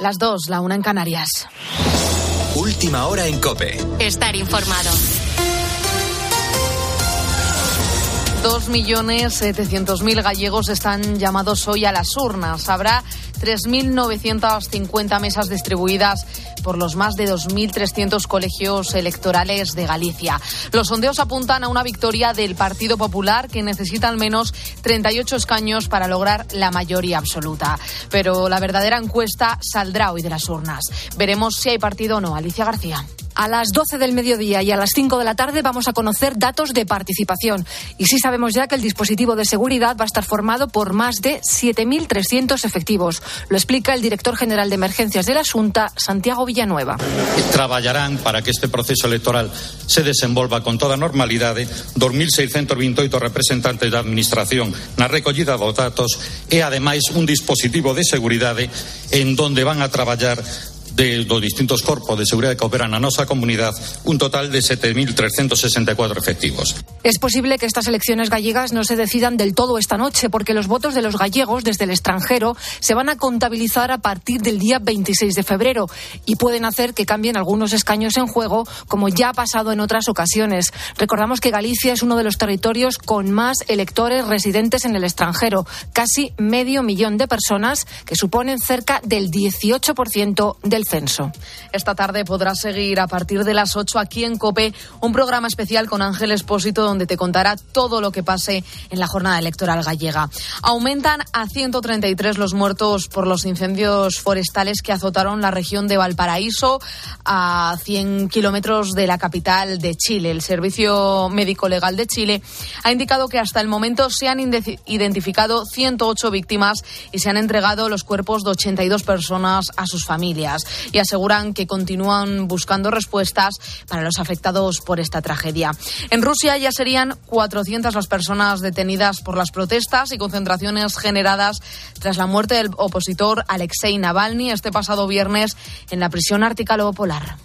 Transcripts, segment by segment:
Las dos, la una en Canarias. Última hora en Cope. Estar informado. 2.700.000 gallegos están llamados hoy a las urnas. Habrá 3.950 mesas distribuidas por los más de 2.300 colegios electorales de Galicia. Los sondeos apuntan a una victoria del Partido Popular que necesita al menos 38 escaños para lograr la mayoría absoluta. Pero la verdadera encuesta saldrá hoy de las urnas. Veremos si hay partido o no. Alicia García. A las 12 del mediodía y a las 5 de la tarde vamos a conocer datos de participación. Y sí sabemos ya que el dispositivo de seguridad va a estar formado por más de 7.300 efectivos. Lo explica el director general de emergencias de la Junta, Santiago Villanueva. Traballarán para que este proceso electoral se desenvolva con toda normalidade 2.628 representantes da Administración na recollida dos datos e, ademais, un dispositivo de seguridade en donde van a traballar de los distintos corpos de seguridad que operan a nuestra comunidad, un total de 7.364 efectivos. Es posible que estas elecciones gallegas no se decidan del todo esta noche, porque los votos de los gallegos desde el extranjero se van a contabilizar a partir del día 26 de febrero y pueden hacer que cambien algunos escaños en juego, como ya ha pasado en otras ocasiones. Recordamos que Galicia es uno de los territorios con más electores residentes en el extranjero, casi medio millón de personas, que suponen cerca del 18% del censo. Esta tarde podrás seguir a partir de las 8 aquí en COPE un programa especial con Ángel Espósito donde te contará todo lo que pase en la jornada electoral gallega. Aumentan a 133 los muertos por los incendios forestales que azotaron la región de Valparaíso a 100 kilómetros de la capital de Chile. El Servicio Médico Legal de Chile ha indicado que hasta el momento se han identificado 108 víctimas y se han entregado los cuerpos de 82 personas a sus familias y aseguran que continúan buscando respuestas para los afectados por esta tragedia. En Rusia ya serían 400 las personas detenidas por las protestas y concentraciones generadas tras la muerte del opositor Alexei Navalny este pasado viernes en la prisión ártica lobo polar.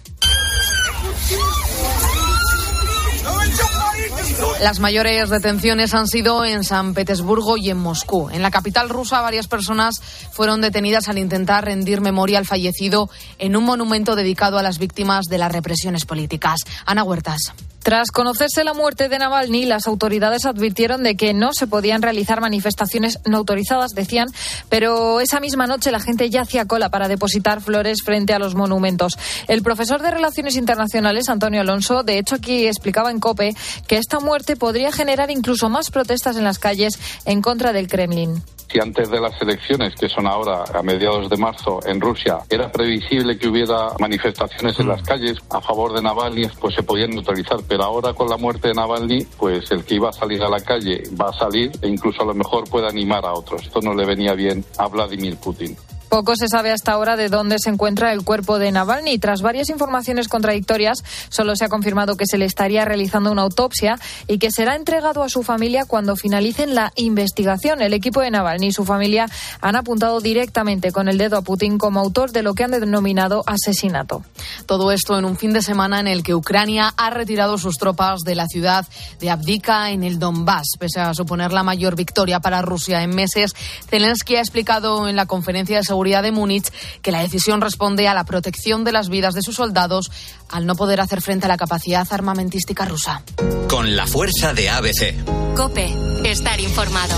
Las mayores detenciones han sido en San Petersburgo y en Moscú. En la capital rusa, varias personas fueron detenidas al intentar rendir memoria al fallecido en un monumento dedicado a las víctimas de las represiones políticas. Ana Huertas. Tras conocerse la muerte de Navalny, las autoridades advirtieron de que no se podían realizar manifestaciones no autorizadas, decían, pero esa misma noche la gente ya hacía cola para depositar flores frente a los monumentos. El profesor de Relaciones Internacionales, Antonio Alonso, de hecho aquí explicaba en COPE que esta muerte podría generar incluso más protestas en las calles en contra del Kremlin si antes de las elecciones, que son ahora a mediados de marzo en Rusia, era previsible que hubiera manifestaciones en las calles a favor de Navalny, pues se podían autorizar. Pero ahora con la muerte de Navalny, pues el que iba a salir a la calle va a salir e incluso a lo mejor puede animar a otros. Esto no le venía bien a Vladimir Putin. Poco se sabe hasta ahora de dónde se encuentra el cuerpo de Navalny. Tras varias informaciones contradictorias, solo se ha confirmado que se le estaría realizando una autopsia y que será entregado a su familia cuando finalicen la investigación. El equipo de Navalny y su familia han apuntado directamente con el dedo a Putin como autor de lo que han denominado asesinato. Todo esto en un fin de semana en el que Ucrania ha retirado sus tropas de la ciudad de Abdika en el Donbass. Pese a suponer la mayor victoria para Rusia en meses, Zelensky ha explicado en la conferencia de seguridad de Múnich que la decisión responde a la protección de las vidas de sus soldados al no poder hacer frente a la capacidad armamentística rusa. Con la fuerza de ABC. Cope, estar informado.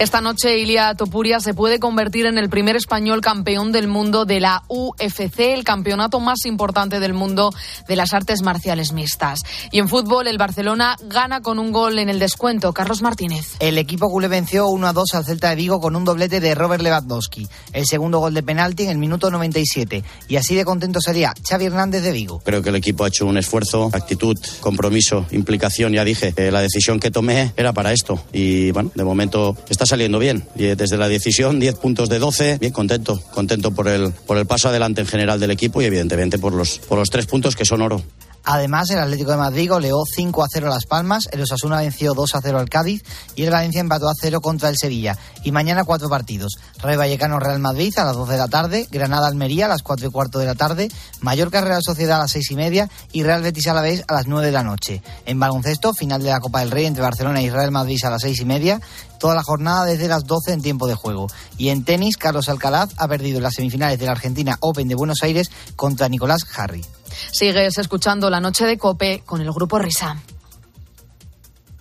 Esta noche Ilia Topuria se puede convertir en el primer español campeón del mundo de la UFC, el campeonato más importante del mundo de las artes marciales mixtas. Y en fútbol, el Barcelona gana con un gol en el descuento. Carlos Martínez. El equipo culé venció 1 a 2 al Celta de Vigo con un doblete de Robert Lewandowski. El segundo gol de penalti en el minuto 97. Y así de contento sería Xavi Hernández de Vigo. Creo que el equipo ha hecho un esfuerzo, actitud, compromiso, implicación. Ya dije, la decisión que tomé era para esto. Y bueno, de momento está saliendo bien. Desde la decisión, 10 puntos de 12, bien contento, contento por el, por el paso adelante en general del equipo y evidentemente por los, por los tres puntos que son oro. Además, el Atlético de Madrid goleó 5 a 0 a Las Palmas, el Osasuna venció 2 a 0 al Cádiz y el Valencia empató a 0 contra el Sevilla. Y mañana cuatro partidos. Rayo Vallecano Real Madrid a las 12 de la tarde, Granada Almería a las 4 y cuarto de la tarde, Mallorca Real Sociedad a las 6 y media y Real Betis Alavés a las 9 de la noche. En baloncesto, final de la Copa del Rey entre Barcelona y Real Madrid a las 6 y media, toda la jornada desde las 12 en tiempo de juego. Y en tenis, Carlos Alcalaz ha perdido en las semifinales de la Argentina Open de Buenos Aires contra Nicolás Harry. Sigues escuchando la noche de Cope con el grupo Risa.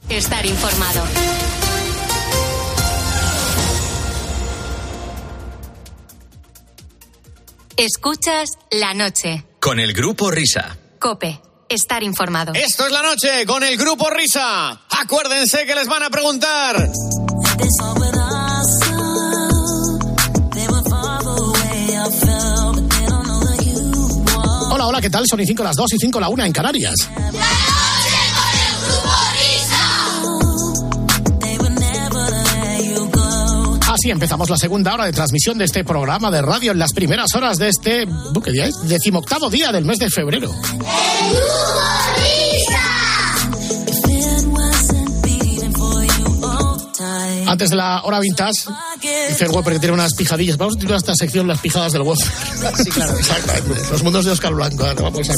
Estar informado. Escuchas la noche. Con el grupo Risa. Cope. Estar informado. Esto es la noche con el grupo Risa. Acuérdense que les van a preguntar. Hola, hola, ¿qué tal? Son y 5 las 2 y 5 la 1 en Canarias. Así empezamos la segunda hora de transmisión de este programa de radio en las primeras horas de este, ¿qué día es? Decimoctavo día del mes de febrero. Antes de la hora vintage, dice el Whopper que tiene unas pijadillas. Vamos a titular esta sección Las pijadas del Whopper. Sí, claro. Exactamente. Los mundos de Oscar Blanco. Vamos a.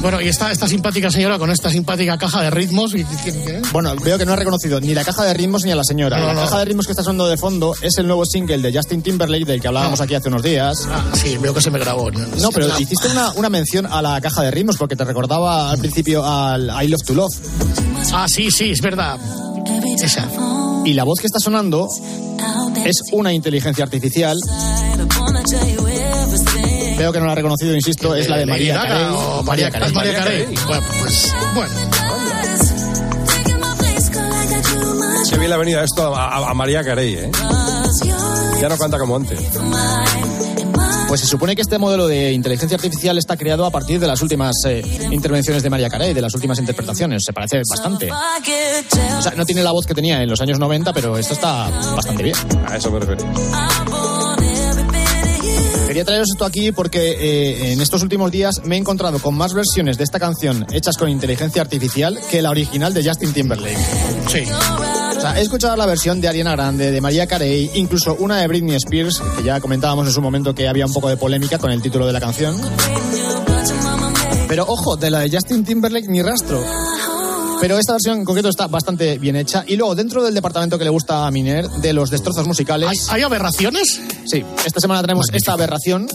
Bueno, y esta, esta simpática señora con esta simpática caja de ritmos. y- ¿qué? Bueno, veo que no ha reconocido ni la caja de ritmos ni a la señora. No, la no. caja de ritmos que está sonando de fondo es el nuevo single de Justin Timberlake del que hablábamos aquí hace unos días. Ah, sí, veo que se me grabó. No, pero Ah, hiciste una, una mención a la caja de ritmos porque te recordaba al principio al I Love to Love. Ah, sí, sí, es verdad. Esa. Y la voz que está sonando es una inteligencia artificial. Veo que no la ha reconocido, insisto, es la de Lady María Carey. o María Carey. ¿Es María Carey? Bueno, pues, bueno. Qué bien le ha venido esto a, a- a María Carey, ¿eh? Ya no canta como antes. Pues se supone que este modelo de inteligencia artificial está creado a partir de las últimas eh, intervenciones de María Carey, de las últimas interpretaciones. Se parece bastante. O sea, no tiene la voz que tenía en los años 90, pero esto está bastante bien. A eso me refiero. Quería traeros esto aquí porque eh, en estos últimos días me he encontrado con más versiones de esta canción hechas con inteligencia artificial que la original de Justin Timberlake. Sí. Sea, he escuchado la versión de Ariana Grande, de María Carey, incluso una de Britney Spears, que ya comentábamos en su momento que había un poco de polémica con el título de la canción. Pero ojo, de la de Justin Timberlake ni rastro. Pero esta versión en concreto está bastante bien hecha. Y luego, dentro del departamento que le gusta a Miner, de los destrozos musicales. ¿Hay, hay aberraciones? Sí, esta semana tenemos esta aberración.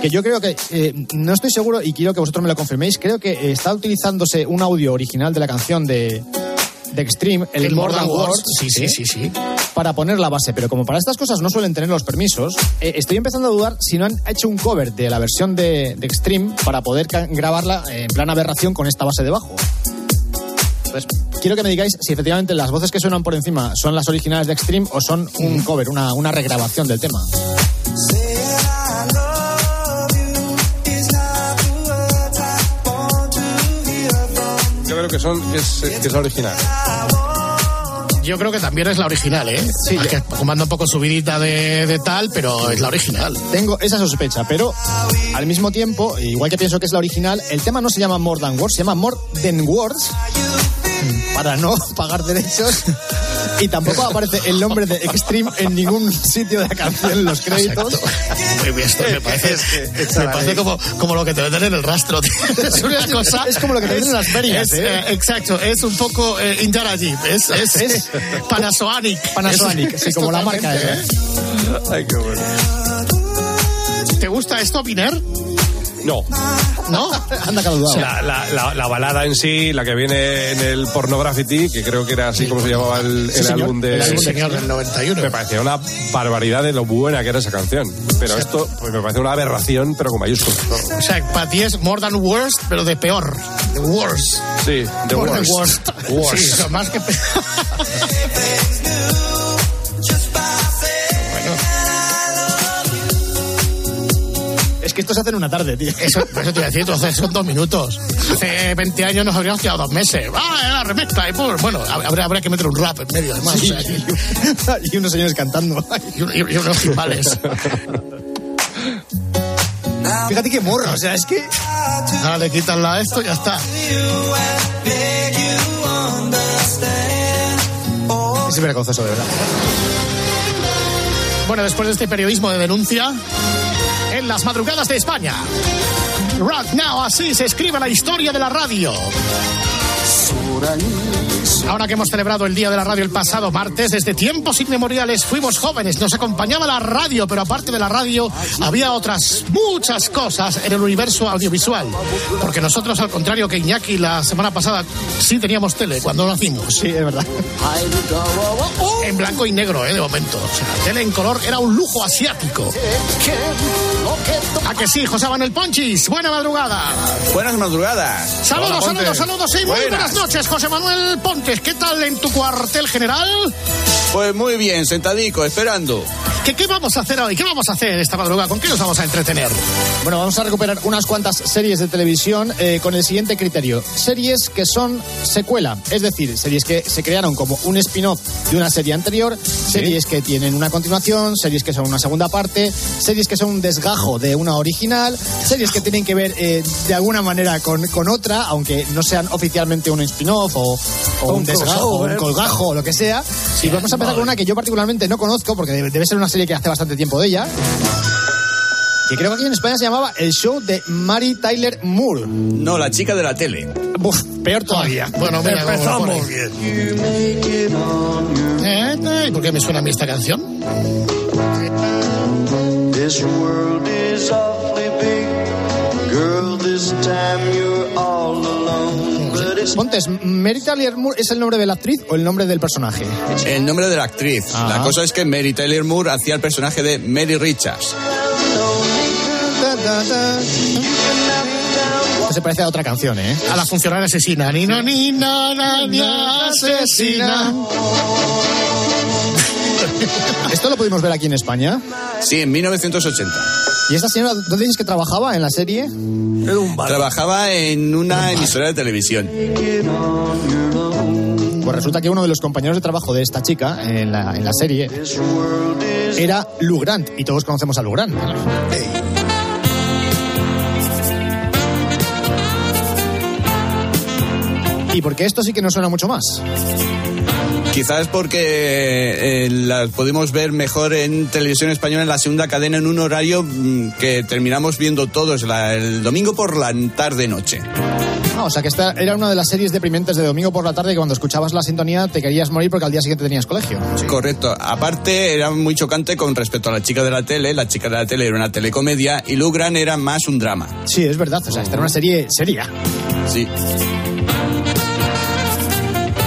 Que yo creo que, eh, no estoy seguro y quiero que vosotros me lo confirméis, creo que está utilizándose un audio original de la canción de, de Extreme, el, El Words, Words. Sí, sí, sí, sí. para poner la base. Pero como para estas cosas no suelen tener los permisos, eh, estoy empezando a dudar si no han hecho un cover de la versión de, de Extreme para poder grabarla en plan aberración con esta base debajo. Entonces, quiero que me digáis si efectivamente las voces que suenan por encima son las originales de Extreme o son un cover, una, una regrabación del tema. Yo que son es, que es la original. Yo creo que también es la original, ¿eh? Sí, que un poco subidita de, de tal, pero es la original. Tengo esa sospecha, pero al mismo tiempo, igual que pienso que es la original, el tema no se llama More Than Words, se llama More Than Words para no pagar derechos y tampoco aparece el nombre de Extreme en ningún sitio de la canción en los créditos. Esto me parece, me parece como, como lo que te venden en el rastro. tío. Es una cosa. Es como lo que te venden en las ferias, es, ¿eh? eh, exacto, es un poco eh, Indiana Jeep. Es, es, Es- Panasonic. Panasonic, Es- sí, es como la marca. ¿eh? Ay, qué bueno. ¿Te gusta esto, Piner? No. ¿No? Anda caludado. La, la, la, la balada en sí, la que viene en el Pornography, que creo que era así como se llamaba el, álbum de. El álbum señor, del 91. Me parecía una barbaridad de lo buena que era esa canción. Pero esto pues me parece una aberración, pero con mayúsculas. ¿no? O sea, para ti es more than worst, pero de peor. De worst. Sí, The More than Worst. worst. Worst. Sí, más que pe- esto se hace en una tarde, tío. Eso, por eso te iba a decir, entonces son dos minutos. Hace 20 años nos habríamos quedado dos meses. ¡Ah, la remezcla! Y pues, bueno, habrá, habrá que meter un rap en medio, además. Sí, o sea, y unos señores cantando. y, y unos timbales. Fíjate qué morro, o sea, es que. Ahora le quitan la esto y ya está. Es vergonzoso, de verdad. Bueno, después de este periodismo de denuncia, en las madrugadas de España. Right now, así se escribe la historia de la radio. Ahora que hemos celebrado el Día de la Radio el pasado martes, desde tiempos inmemoriales fuimos jóvenes, nos acompañaba la radio, pero aparte de la radio había otras muchas cosas en el universo audiovisual. Porque nosotros, al contrario que Iñaki la semana pasada, sí teníamos tele cuando nacimos. Sí, es verdad. En blanco y negro, ¿eh? De momento. O sea, tele en color era un lujo asiático. ¿A que sí, José Manuel Ponchis? Buena madrugada. Buenas madrugadas. Saludos, saludos, saludos y muy buenas noches, José Manuel Pontes. ¿Qué tal en tu cuartel general? Pues muy bien, sentadico, esperando. ¿Qué, ¿Qué vamos a hacer hoy? ¿Qué vamos a hacer esta madrugada? ¿Con qué nos vamos a entretener? Bueno, vamos a recuperar unas cuantas series de televisión eh, con el siguiente criterio. Series que son secuela, es decir, series que se crearon como un spin-off de una serie anterior, series que tienen una continuación, series que son una segunda parte, series que son un desgajo de una original, series que tienen que ver eh, de alguna manera con, con otra, aunque no sean oficialmente un spin-off o, o un, Un desgajo, o un colgajo o lo que sea. y vamos a empezar con una que yo particularmente no conozco, porque debe, ser una serie que hace bastante tiempo de ella. Que creo que aquí en España se llamaba El Show de Mary Tyler Moore. No, la chica de la tele. Uf, peor todavía. Bueno, mira, empezamos ahí. Eh, eh, ¿y ¿Por qué me suena a mí esta canción? This world is Montes, ¿Mary Tyler Moore es el nombre de la actriz o el nombre del personaje? El nombre de la actriz. Ah. La cosa es que Mary Taylor Moore hacía el personaje de Mary Richards. Se parece a otra canción, ¿eh? A la funcionaria asesina. Ni no, ni na, asesina. Esto lo pudimos ver aquí en España. Sí, en 1980. ¿Y esta señora, dónde dices que trabajaba en la serie? Trabajaba en una emisora de televisión. Pues resulta que uno de los compañeros de trabajo de esta chica en la, en la serie era Lou Grant, y todos conocemos a Lou Grant. ¿Y porque esto sí que nos suena mucho más? Quizás porque eh, las pudimos ver mejor en televisión española en la segunda cadena en un horario mm, que terminamos viendo todos la- el domingo por la tarde-noche. Ah, o sea que esta era una de las series deprimentes de domingo por la tarde que cuando escuchabas la sintonía te querías morir porque al día siguiente tenías colegio. Correcto. Aparte, era muy chocante con respecto a la chica de la tele. La chica de la tele era una telecomedia y Lou Grant era más un drama. Sí, es verdad. O sea, esta era una serie seria. Sí.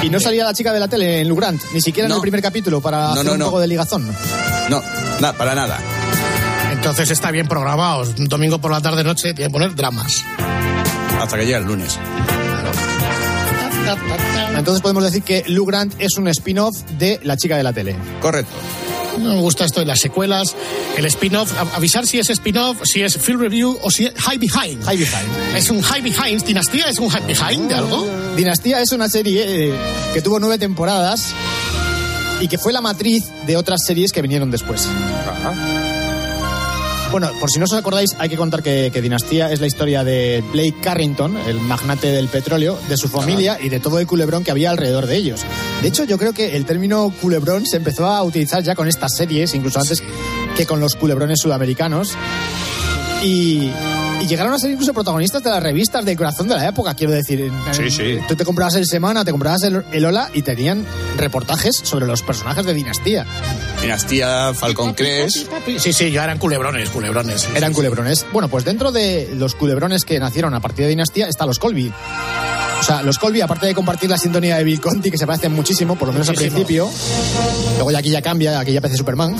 Y no salía la chica de la tele en Lou Grant, ni siquiera en el primer capítulo para No, hacer no, un no. poco de ligazón. No, para nada. Entonces está bien programado. Un domingo por la tarde-noche tiene que poner dramas. Hasta que llega el lunes. Entonces podemos decir que Lou Grant es un spin-off de La chica de la tele. Correcto. No me gusta esto de las secuelas, el spin-off, avisar si es spin-off, si es field review o si es high behind. High Behind. ¿Es un high behind? ¿Dinastía es un high behind de algo? Dinastía es una serie eh, que tuvo nueve temporadas y que fue la matriz de otras series que vinieron después. Bueno, por si no os acordáis, hay que contar que, que Dinastía es la historia de Blake Carrington, el magnate del petróleo, de su familia y de todo el culebrón que había alrededor de ellos. De hecho, yo creo que el término culebrón se empezó a utilizar ya con estas series, incluso antes que con los culebrones sudamericanos. Y, y llegaron a ser incluso protagonistas de las revistas de corazón de la época, quiero decir. En- Sí, sí. Tú te comprabas el Semana, te comprabas el, el Ola y tenían reportajes sobre los personajes de Dinastía. Dinastía Falcon Crest. Sí, sí, ya eran culebrones, culebrones. sí, Eran sí, culebrones. Bueno, pues dentro de los culebrones que nacieron a partir de Dinastía está los Colby. O sea, los Colby, aparte de compartir la sintonía de Bill Conti, que se parecen muchísimo, por lo menos Muchísimo. al principio, luego ya aquí ya cambia, aquí ya aparece Superman.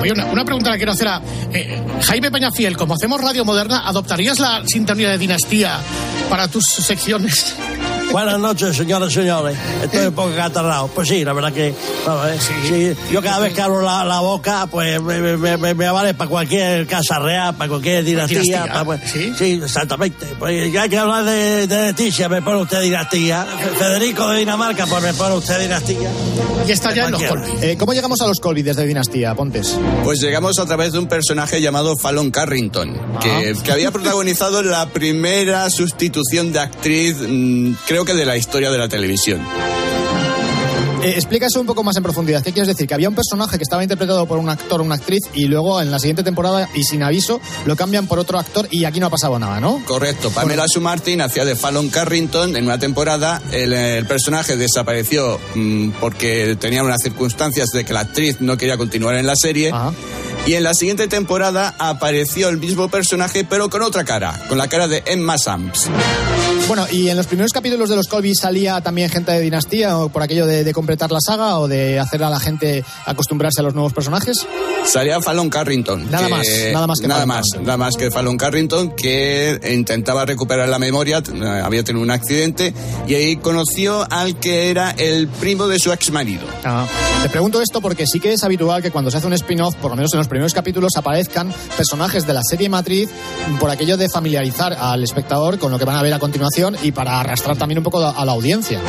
Oye, una, una pregunta que quiero hacer a eh, Jaime Peñafiel. Como hacemos radio moderna, ¿adoptarías la sintonía de Dinastía para tus secciones? Buenas noches, señoras y señores. Estoy un poco catarrado. Pues sí, la verdad que. eh, sí, Yo cada vez que abro la, la boca, pues me, me, me- me- vale para cualquier casa real, para cualquier dinastía. Dinastía, para- pues, ¿Sí? exactamente. Pues ya hay que hablar de, de Leticia, me pone usted dinastía. Fe- Federico de Dinamarca, pues me pone usted dinastía. Y está ya en los Eh, ¿Cómo llegamos a los Colby desde Dinastía, Pontes? Pues llegamos a través de un personaje llamado Fallon Carrington, que, que había protagonizado la primera sustitución de actriz, mm, creo que de la historia de la televisión. Eh, explica eso un poco más en profundidad. ¿Qué quieres decir? Que había un personaje que estaba interpretado por un actor o una actriz y luego en la siguiente temporada y sin aviso lo cambian por otro actor y aquí no ha pasado nada, ¿no? Correcto, Pamela Sue Martin hacía de Fallon Carrington en una temporada. El, el personaje desapareció mm, porque tenía unas circunstancias de que la actriz no quería continuar en la serie. Y en la siguiente temporada apareció el mismo personaje, pero con otra cara, con la cara de Emma Samps. Bueno, y en los primeros capítulos de los Colby salía también gente de Dinastía por aquello de completar la saga o de hacer a la gente acostumbrarse a los nuevos personajes. Salía Fallon Carrington. Nada más, nada más que nada más, nada más que Fallon Carrington que intentaba recuperar la memoria, eh, había tenido un accidente y ahí conoció al que era el primo de su ex marido. Ah, te pregunto esto porque sí que es habitual que cuando se hace un spin-off, por lo menos en los primeros capítulos, aparezcan personajes de la serie matriz por aquello de familiarizar al espectador con lo que van a ver a continuación y para arrastrar también un poco a la audiencia.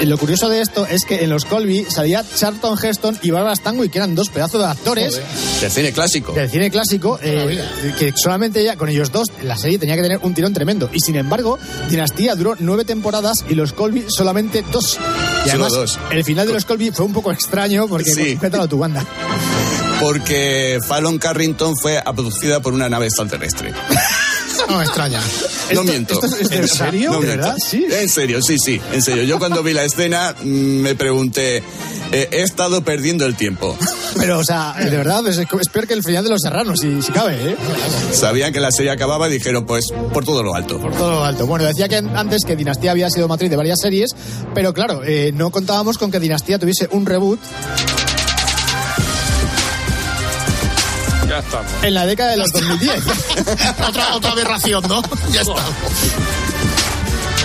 Eh, lo curioso de esto es que en los Colby salía Charlton Heston y Barbara Stanwyck, que eran dos pedazos de actores Del cine clásico. del cine clásico, eh, que solamente ya con ellos dos la serie tenía que tener un tirón tremendo. Y sin embargo, Dinastía duró nueve temporadas y los Colby solamente dos. Y Solo además, dos. el final de los Colby fue un poco extraño porque Sí. cuéntalo tu banda. Porque Fallon Carrington fue abducida por una nave extraterrestre. No me extraña. No miento. esto es- ¿en serio? No ¿De miento. verdad? Sí. En serio, sí, sí, en serio. Yo cuando vi la escena mm, me pregunté, eh, he estado perdiendo el tiempo. Pero, o sea, de verdad, es, es peor que el final de Los Serranos, si, si cabe, ¿eh? Sabían que la serie acababa y dijeron, pues, por todo lo alto. Por todo lo alto. Bueno, decía que antes que Dinastía había sido matriz de varias series, pero claro, eh, no contábamos con que Dinastía tuviese un reboot Ya estamos. en la década de los 2010. otra, otra aberración, ¿no? Ya está.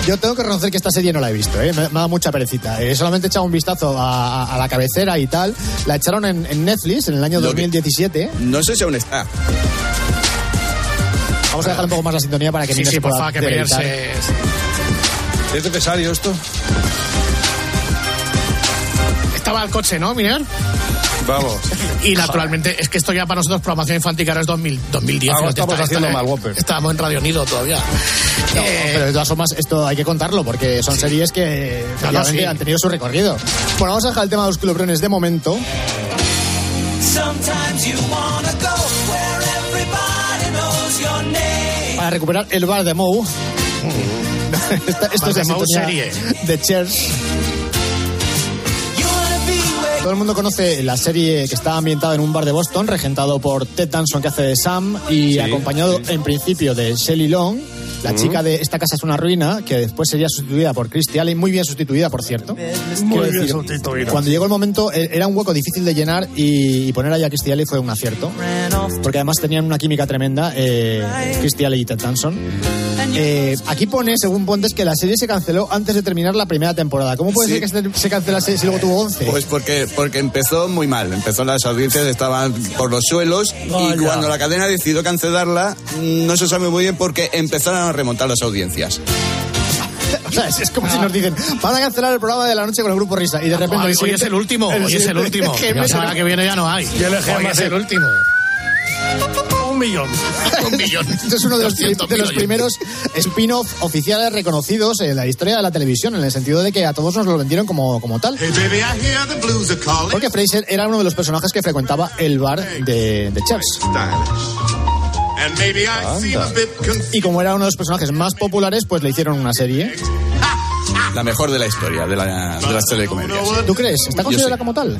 Yo tengo que reconocer que esta serie no la he visto, ¿eh? me, me ha dado mucha perecita. Eh, solamente he echado un vistazo a, a- a la cabecera y tal. La echaron en, en Netflix en el año Lo que- 2017. No sé si aún está. Vamos a dejar un poco más la sintonía para que Sí, sí, se por pueda favor, que pelearse. ¿Es necesario esto? Estaba el coche, ¿no, Miner? Vamos. Y naturalmente, es que esto ya para nosotros programación infantil que ahora es 2000, 2010. Ahora fíjate, estamos está- haciendo está- mal, Whopper. Estábamos en Radio Nido todavía. No, Eh, pero de todas formas, esto hay que contarlo porque son series que sí. han tenido su recorrido. Bueno, vamos a dejar el tema de los culebrones de momento. Sometimes you wanna go where everybody knows your name. para recuperar el bar de Moe. Esta- esto Bar es de Moe serie. de Cheers. Todo el mundo conoce la serie que está ambientada en un bar de Boston, regentado por Ted Danson, que hace de Sam, y Sí, acompañado en principio de Shelley Long, la chica de Esta casa es una ruina, que después sería sustituida por Christy Alley, muy bien sustituida, por cierto. Quiero bien decir, sustituida. Cuando llegó el momento, e- era un hueco difícil de llenar y, y poner ahí a Christy Alley fue un acierto, porque además tenían una química tremenda, eh, Christy Alley y Ted Danson. Eh, aquí pone, según Pontes, que la serie se canceló antes de terminar la primera temporada. ¿Cómo puede Sí. ser que se, se cancelase si luego tuvo 11? Pues porque, porque empezó muy mal. Empezó las audiencias, estaban por los suelos y cuando la cadena decidió cancelarla, no se sabe muy bien porque empezaron a remontar las audiencias. O sea, es, es como si nos dicen, van a cancelar el programa de la noche con el grupo Risa. Y de repente. hoy, hoy es el último, hoy es el último. que La semana que viene ya no hay. Yo Hoy es el último. Un millón. Un millón. Este es uno de los, 200.000 de los primeros spin-off oficiales reconocidos en la historia de la televisión, en el sentido de que a todos nos lo vendieron como, como tal. Hey baby. Porque Fraser era uno de los personajes que frecuentaba el bar de, de confused. Y como era uno de los personajes más populares, pues le hicieron una serie. La mejor de la historia de, la, de las telecomedias. ¿Tú crees? ¿Está considerada como tal?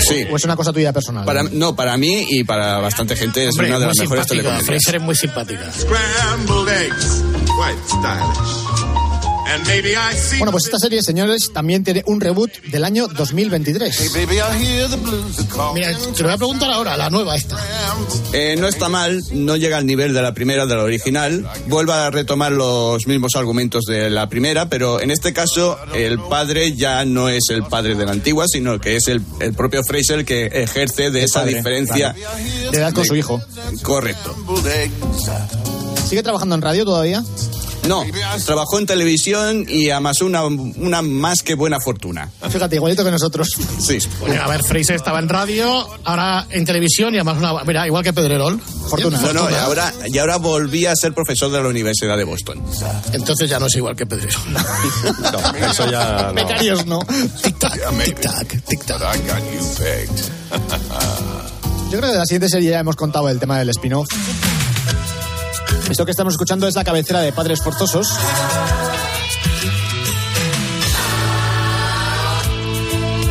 Sí. ¿O es una cosa tuya personal? Para, no, para mí y para bastante gente es Hombre, una de muy las mejores simpática. telecomedias. Fraser es muy simpática. Scrambled eggs. Quite stylish. Bueno, pues esta serie, señores, también tiene un reboot del año 2023. Mira, te lo voy a preguntar ahora, la nueva esta. Eh, no está mal, no llega al nivel de la primera, de la original. Vuelve a retomar los mismos argumentos de la primera, pero en este caso el padre ya no es el padre de la antigua, sino que es el, el propio Fraser que ejerce de esa padre, diferencia. claro. De edad con su hijo. Correcto. ¿Sigue trabajando en radio todavía? No, trabajó en televisión y amasó una, una más que buena fortuna. Fíjate, igualito que nosotros. Sí. Bueno, a ver, Fraser estaba en radio, ahora en televisión y además una. Mira, igual que Pedrerol. Fortuna. No, no, y ahora, y ahora volví a ser profesor de la Universidad de Boston. Entonces ya no es igual que Pedrerol. No, eso ya no. Becarios no. Tic-tac, tic-tac, tic-tac. Yo creo que de la siguiente serie ya hemos contado el tema del spin-off. Esto que estamos escuchando es la cabecera de Padres Forzosos.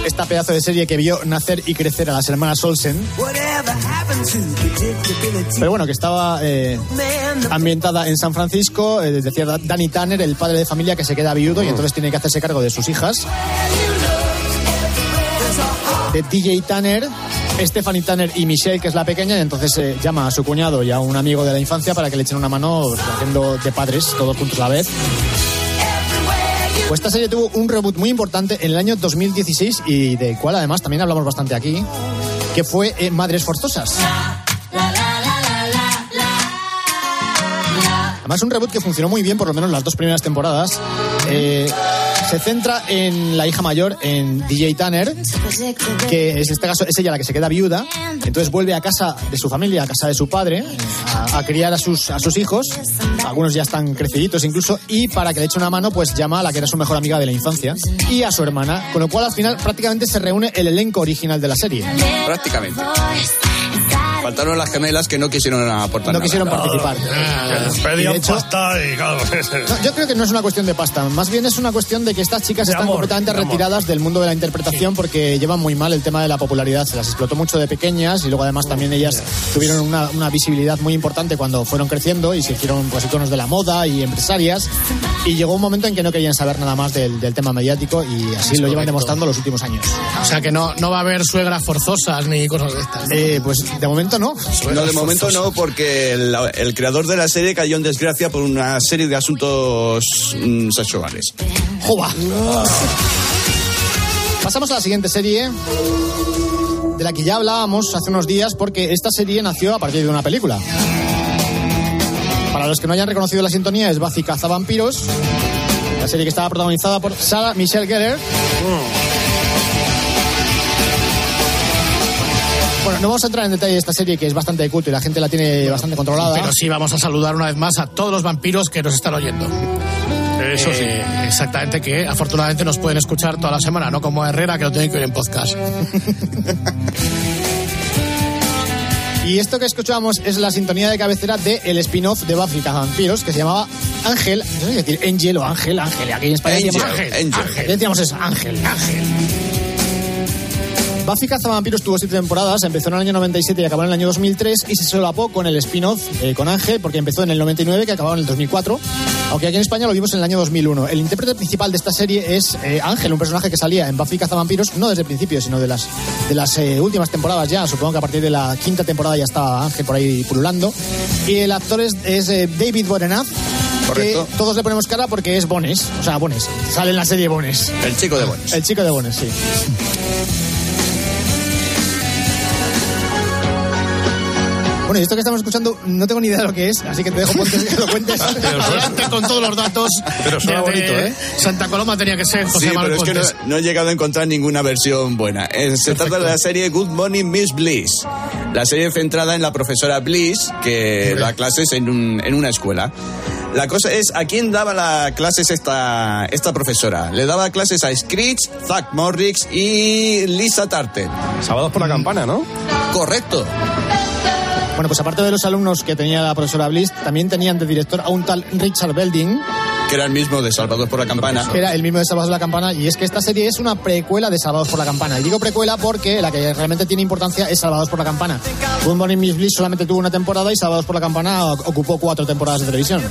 Esta pedazo de serie que vio nacer y crecer a las hermanas Olsen. Pero bueno, que estaba eh, ambientada en San Francisco, eh, decía Danny Tanner, el padre de familia que se queda viudo y entonces tiene que hacerse cargo de sus hijas. De DJ Tanner, Stephanie Tanner y Michelle, que es la pequeña, y entonces eh, llama a su cuñado y a un amigo de la infancia para que le echen una mano pues, haciendo de padres, todos juntos a la vez. Pues esta serie tuvo un reboot muy importante en el año 2016 y del cual además también hablamos bastante aquí, que fue eh, Madres Forzosas. Además, un reboot que funcionó muy bien, por lo menos las dos primeras temporadas. Eh, se centra en la hija mayor, en DJ Tanner, que en este caso es ella la que se queda viuda. Entonces vuelve a casa de su familia, a casa de su padre, a, a criar a sus, a sus hijos. Algunos ya están creciditos incluso. Y para que le eche una mano, pues llama a la que era su mejor amiga de la infancia y a su hermana. Con lo cual, al final, prácticamente se reúne el elenco original de la serie. Prácticamente. Faltaron las gemelas que no quisieron aportar No nada. quisieron participar. Pedían de hecho- pasta y claro. No, yo creo que no es una cuestión de pasta, más bien es una cuestión de que estas chicas De están amor, completamente de retiradas del mundo de la interpretación porque llevan muy mal el tema de la popularidad. Se las explotó mucho de pequeñas y luego además también ellas tuvieron una, una visibilidad muy importante cuando fueron creciendo y se hicieron pues, iconos de la moda y empresarias. Y llegó un momento en que no querían saber nada más del, del tema mediático y así Es lo llevan demostrando los últimos años. O sea que no, no va a haber suegras forzosas ni cosas de estas. ¿no? Eh, pues de momento no. No, de momento no, porque el, el creador de la serie cayó en desgracia por una serie de asuntos mm, sexuales. ¡Jova! Pasamos a la siguiente serie, de la que ya hablábamos hace unos días, porque esta serie nació a partir de una película. Para los que no hayan reconocido la sintonía, es Buffy Cazavampiros, la serie que estaba protagonizada por Sarah Michelle Gellar. Bueno, no vamos a entrar en detalle de esta serie, que es bastante de culto y la gente la tiene bastante controlada. Pero sí vamos a saludar una vez más a todos los vampiros que nos están oyendo. Eso sí. Eh, exactamente, que afortunadamente nos pueden escuchar toda la semana, no como a Herrera que lo tienen que oír en podcast. Y esto que escuchábamos es la sintonía de cabecera de el spin-off de Buffy Vampiros que se llamaba Ángel, no sé si decir Angel o Ángel, Ángel, aquí en España decíamos Angel, Ángel, Angel. Ángel, decíamos eso, Ángel, Ángel. Buffy Cazavampiros tuvo siete temporadas, empezó en el año 97 y acabó en el año 2003 y se solapó con el spin-off eh, con Ángel porque empezó en el 99 que acabó en el 2004, aunque aquí en España lo vimos en el año 2001. El intérprete principal de esta serie es eh, Ángel, un personaje que salía en Buffy Cazavampiros no desde el principio, sino de las, de las eh, últimas temporadas ya, supongo que a partir de la quinta temporada ya estaba Ángel por ahí pululando. Y el actor es, es, eh, David. Correcto. Que todos le ponemos cara porque es Bones, o sea, Bones, sale en la serie Bones. El chico de Bones. El chico de Bones, sí. Bueno, y esto que estamos escuchando no tengo ni idea de lo que es, así que te dejo ponte- que lo cuentes. Adelante con todos los datos. Pero suena bonito, ¿eh? Santa Coloma tenía que ser José Sí, Manuel pero es que no, Pontes. no he llegado a encontrar ninguna versión buena. Eh, se trata de la serie Good Morning Miss Bliss. La serie centrada en la profesora Bliss, que da clases en, un- en una escuela. La cosa es, ¿a quién daba las clases esta, esta profesora? Le daba clases a Screech, Zach Morrix y Lisa Tarter. Sábados por la campana, ¿no? Correcto. Bueno, pues aparte de los alumnos que tenía la profesora Bliss, también tenían de director a un tal Richard Belding, Que era el mismo de Salvados por la Campana. que era el mismo de Salvados por la Campana, y es que esta serie es una precuela de Salvados por la Campana. Y digo precuela porque la que realmente tiene importancia es Salvados por la Campana. Good Morning Miss Bliss solamente tuvo una temporada y Salvados por la Campana ocupó cuatro temporadas de televisión.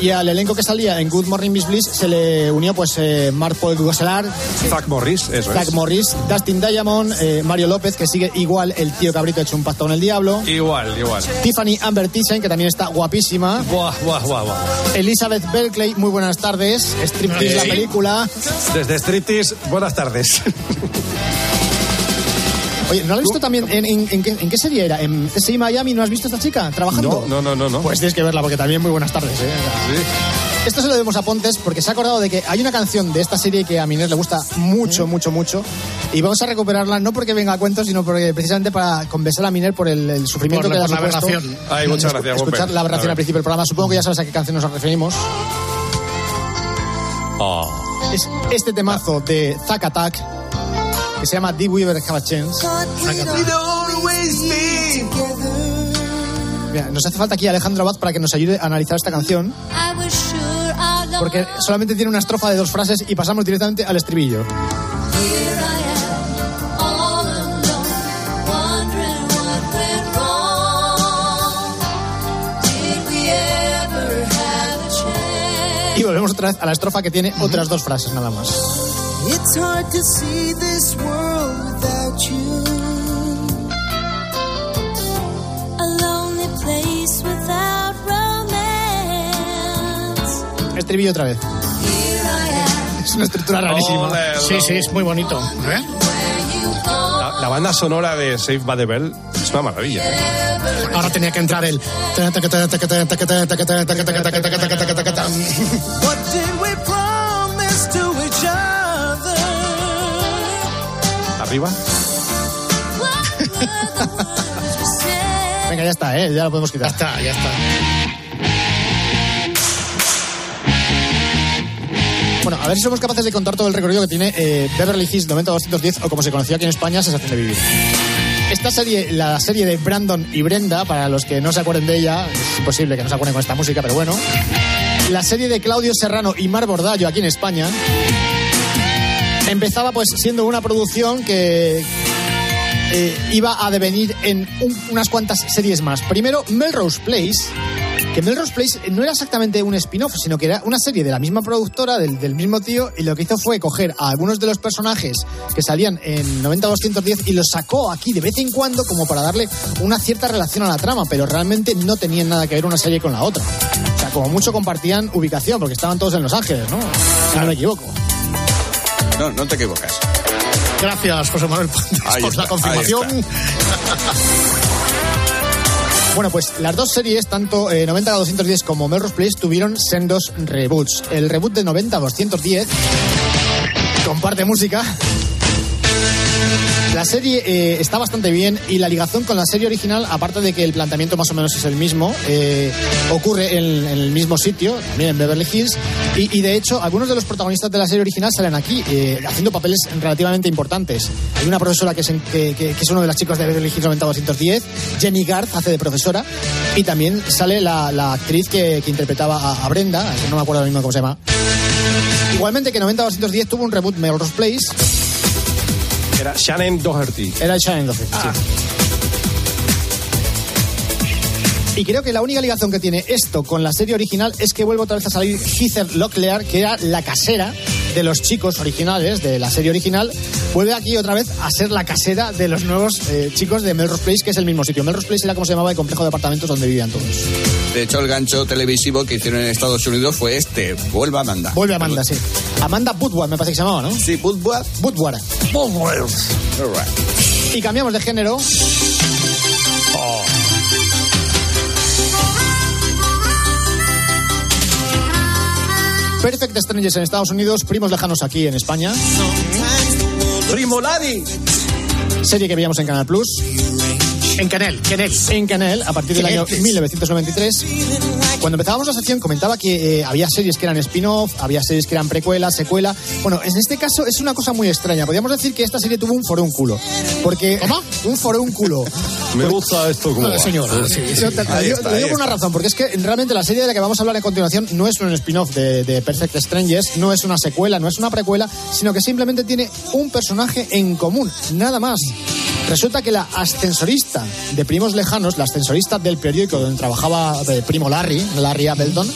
Y al elenco que salía en Good Morning Miss Bliss se le unió pues eh, Mark Paul Gosselaar, Zach Morris, eso Zach es. Morris, Dustin Diamond, eh, Mario López, que sigue igual el tío cabrito hecho un pacto con el diablo. Igual, igual. Tiffany Amber Thiessen, que también está guapísima. Buah, buah, buah, buah. Elizabeth Berkley, muy buenas tardes. Striptease, la película. Desde Striptease, buenas tardes. Oye, ¿no la has visto también en, en- en qué, en qué serie era? ¿En CSI Miami no has visto a esta chica trabajando? No, no, no, no. Pues tienes que verla porque también muy buenas tardes. ¿eh? Esto se lo debemos a Pontes porque se ha acordado de que hay una canción de esta serie que a Miner le gusta mucho, mucho, mucho. Y vamos a recuperarla no porque venga a cuento, sino porque precisamente para compensar a Miner por el, el sufrimiento Por la- que le ha la supuesto aberración. Ay, muchas gracias, Escuchar la aberración al principio del programa. Supongo que ya sabes a qué canción nos referimos. Oh. Es este temazo de Zack Attack que se llama Did We Ever Have a Chance. Mira, nos hace falta aquí Alejandro Abad para que nos ayude a analizar esta canción. Porque solamente tiene una estrofa de dos frases y pasamos directamente al estribillo. Y volvemos otra vez a la estrofa que tiene otras dos frases nada más. It's hard to see this world without you. A lonely place without romance. Estribillo otra vez. Es una estructura rarísima. Ole, Sí, sí, es muy bonito. ¿eh? La, la banda sonora de Save by the Bell es una maravilla. ¿eh? Ahora tenía que entrar el. Arriba. Venga, ya está, ¿eh? ya lo podemos quitar. Ya está, ya está. Bueno, a ver si somos capaces de contar todo el recorrido que tiene eh, Beverly Hills 90210 o como se conocía aquí en España, Sensación de Vivir. Esta serie, la serie de Brandon y Brenda, para los que no se acuerden de ella, es imposible que no se acuerden con esta música, pero bueno. La serie de Claudio Serrano y Mar Bordallo aquí en España empezaba pues siendo una producción que eh, iba a devenir en un- unas cuantas series más. Primero, Melrose Place, que Melrose Place no era exactamente un spin-off, sino que era una serie de la misma productora, del, del mismo tío, y lo que hizo fue coger a algunos de los personajes que salían en 90-210 y los sacó aquí de vez en cuando como para darle una cierta relación a la trama, pero realmente no tenían nada que ver una serie con la otra. O sea, como mucho compartían ubicación, porque estaban todos en Los Ángeles, ¿no? Si no me equivoco. No, no te equivocas. Gracias, José Manuel Pontes, Ahí por está, la confirmación. Bueno, pues las dos series, tanto eh, 90-210 como Melrose Place, tuvieron sendos reboots. El reboot de 90-210 comparte música. La serie eh, está bastante bien y la ligación con la serie original, aparte de que el planteamiento más o menos es el mismo, eh, ocurre en, en el mismo sitio, también en Beverly Hills, y, y, de hecho algunos de los protagonistas de la serie original salen aquí eh, haciendo papeles relativamente importantes. Hay una profesora que es, en- que, que- que es uno de las chicos de Beverly Hills 90-210, Jenny Garth hace de profesora, y también sale la, la actriz que, que interpretaba a, a Brenda, no me acuerdo ahora mismo cómo se llama. Igualmente que 90-210 tuvo un reboot Melrose Place, Era Shannon Doherty. era Shannon Doherty, sí. Y creo que la única ligación que tiene esto con la serie original es que vuelve otra vez a salir Heather Locklear, que era la casera de los chicos originales de la serie original. Vuelve aquí otra vez a ser la casera de los nuevos eh, chicos de Melrose Place, que es el mismo sitio. Melrose Place era como se llamaba el complejo de apartamentos donde vivían todos. De hecho, el gancho televisivo que hicieron en Estados Unidos fue este. Vuelva Amanda. Vuelve Amanda, sí. Amanda Woodward, me parece que se llamaba, ¿no? Sí, Woodward. Woodward. Y cambiamos de género. Perfect Strangers en Estados Unidos, primos lejanos aquí en España. Primo Ladi. Serie que veíamos en Canal Plus. En Canel, Canel. En Canal, a partir del año Canel. 1993. Cuando empezábamos la sección comentaba que eh, había series que eran spin-off, había series que eran precuela, secuela. Bueno, en este caso es una cosa muy extraña. Podríamos decir que esta serie tuvo un forúnculo. Porque, ¿Cómo? Un forúnculo. Me gusta esto como. Yo te- te Ahí digo- está, te digo por una razón, porque es que realmente la serie de la que vamos a hablar a continuación no es un spin-off de, de Perfect Strangers, no es una secuela, no es una precuela, sino que simplemente tiene un personaje en común, nada más. Resulta que la ascensorista de Primos Lejanos, la ascensorista del periódico donde trabajaba eh, Primo Larry, Larry Appleton,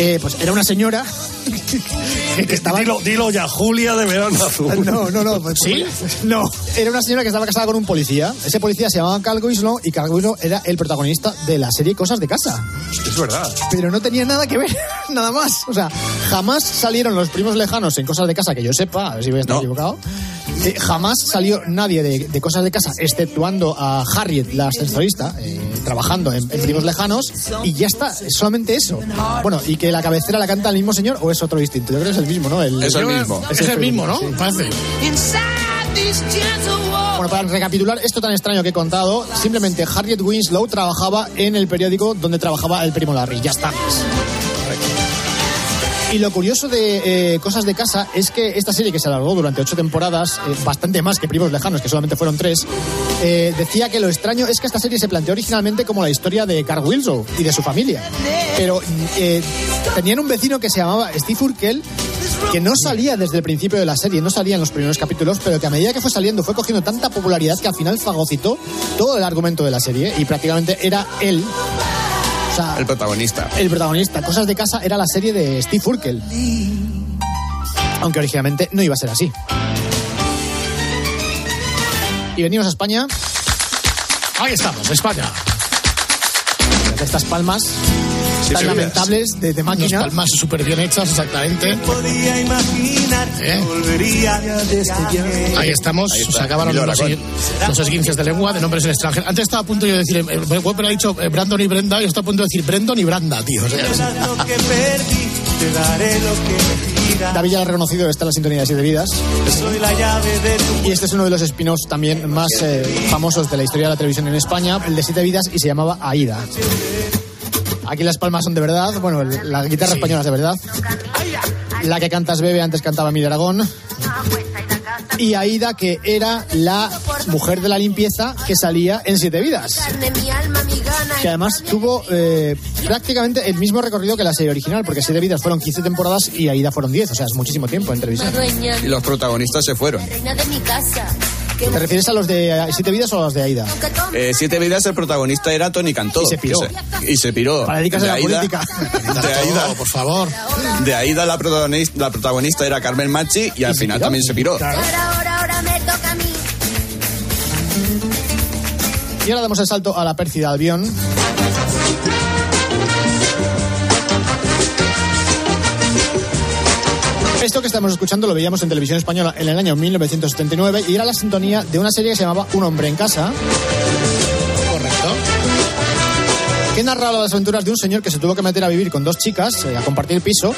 Eh, pues era una señora que, que estaba... Dilo, dilo ya, Julia de Verano Azul. No, no, no. pues- ¿Sí? No, era una señora que estaba casada con un policía. Ese policía se llamaba Carl Winslow y Carl Winslow era el protagonista de la serie Cosas de Casa. Es verdad. Pero no tenía nada que ver, nada más. O sea, jamás salieron los primos lejanos en Cosas de Casa, que yo sepa, a ver si voy a estar No. equivocado. Eh, jamás salió nadie de, de Cosas de Casa, exceptuando a Harriet, la ascensorista, eh, trabajando en, en primos lejanos, y ya está, es solamente eso. Bueno, y que la cabecera la canta el mismo señor o es otro distinto. Yo creo que es el mismo, ¿no? Es el mismo. Es el mismo, ¿no? Sí. Parece. Bueno, para recapitular esto tan extraño que he contado, simplemente Harriet Winslow trabajaba en el periódico donde trabajaba el primo Larry. Ya está. Y lo curioso de eh, Cosas de Casa es que esta serie que se alargó durante ocho temporadas, eh, bastante más que Primos Lejanos, que solamente fueron tres, eh, decía que lo extraño es que esta serie se planteó originalmente como la historia de Carl Winslow y de su familia. Pero tenían un vecino que se llamaba Steve Urkel, que no salía desde el principio de la serie, no salía en los primeros capítulos, pero que a medida que fue saliendo fue cogiendo tanta popularidad que al final fagocitó todo el argumento de la serie y prácticamente era él. El protagonista. el protagonista. Cosas de casa era la serie de Steve Urkel. Aunque originalmente no iba a ser así. Y venimos a España. Ahí estamos, España. Estas palmas tan lamentables de, de Unas máquina. palmas súper bien hechas, exactamente. Podía imaginar ¿Eh? volvería Ahí estamos, Ahí está, se acabaron los, los esguinces de lengua de nombres en extranjero. Antes estaba a punto yo de decir, eh, Webber ha dicho eh, Brandon y Brenda, y yo estaba a punto de decir Brandon y Branda, tío. O sea, lo que perdí, te daré lo que me pidas. David ya ha reconocido, está en la sintonía de Siete Vidas. Soy la llave de tu Y este es uno de los spin-offs también más eh, famosos de la historia de la televisión en España, el de Siete Vidas, y se llamaba Aida. Aquí las palmas son de verdad, bueno, el- la guitarra española es de verdad. La que cantas bebe, antes cantaba Miguel Aragón. Y Aida, que era la mujer de la limpieza que salía en Siete Vidas. Que además tuvo eh, prácticamente el mismo recorrido que la serie original, porque Siete Vidas fueron 15 temporadas y Aida fueron 10, o sea, es muchísimo tiempo en televisión. Y los protagonistas se fueron. ¿Te refieres a los de Siete Vidas o a los de Aida? Eh, Siete vidas el protagonista era Tony Cantó. Y se piró. Y se, y se piró. Para dedicarse De a la Aida- política. De Aida, por favor. de Aida la protagonista, la protagonista era Carmen Machi y al final piró. también se piró. Y ahora damos el salto a la pérfida Albión. Esto que estamos escuchando lo veíamos en televisión española en el año 1979 y era la sintonía de una serie que se llamaba Un hombre en casa, Correcto. que narraba las aventuras de un señor que se tuvo que meter a vivir con dos chicas, eh, a compartir piso,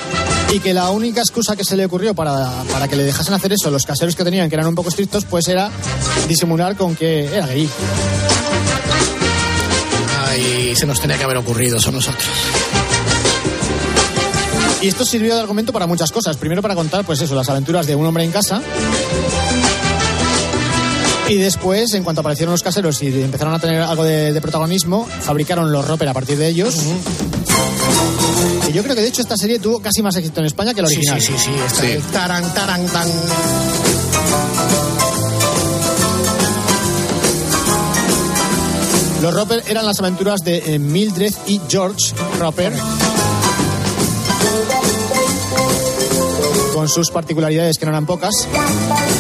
y que la única excusa que se le ocurrió para, para que le dejasen hacer eso los caseros que tenían, que eran un poco estrictos, pues era disimular con que era gay. Ay, se nos tenía que haber ocurrido, son nosotros. Y esto sirvió de argumento para muchas cosas. Primero para contar, pues eso, las aventuras de un hombre en casa. Y después, en cuanto aparecieron los caseros y empezaron a tener algo de, de protagonismo, fabricaron los Roper a partir de ellos. Y yo creo que de hecho esta serie tuvo casi más éxito en España que la Sí, original. sí, sí, sí. Está el taran, taran, tan. Los Roper eran las aventuras de eh, Mildred y George Roper. Con sus particularidades que no eran pocas.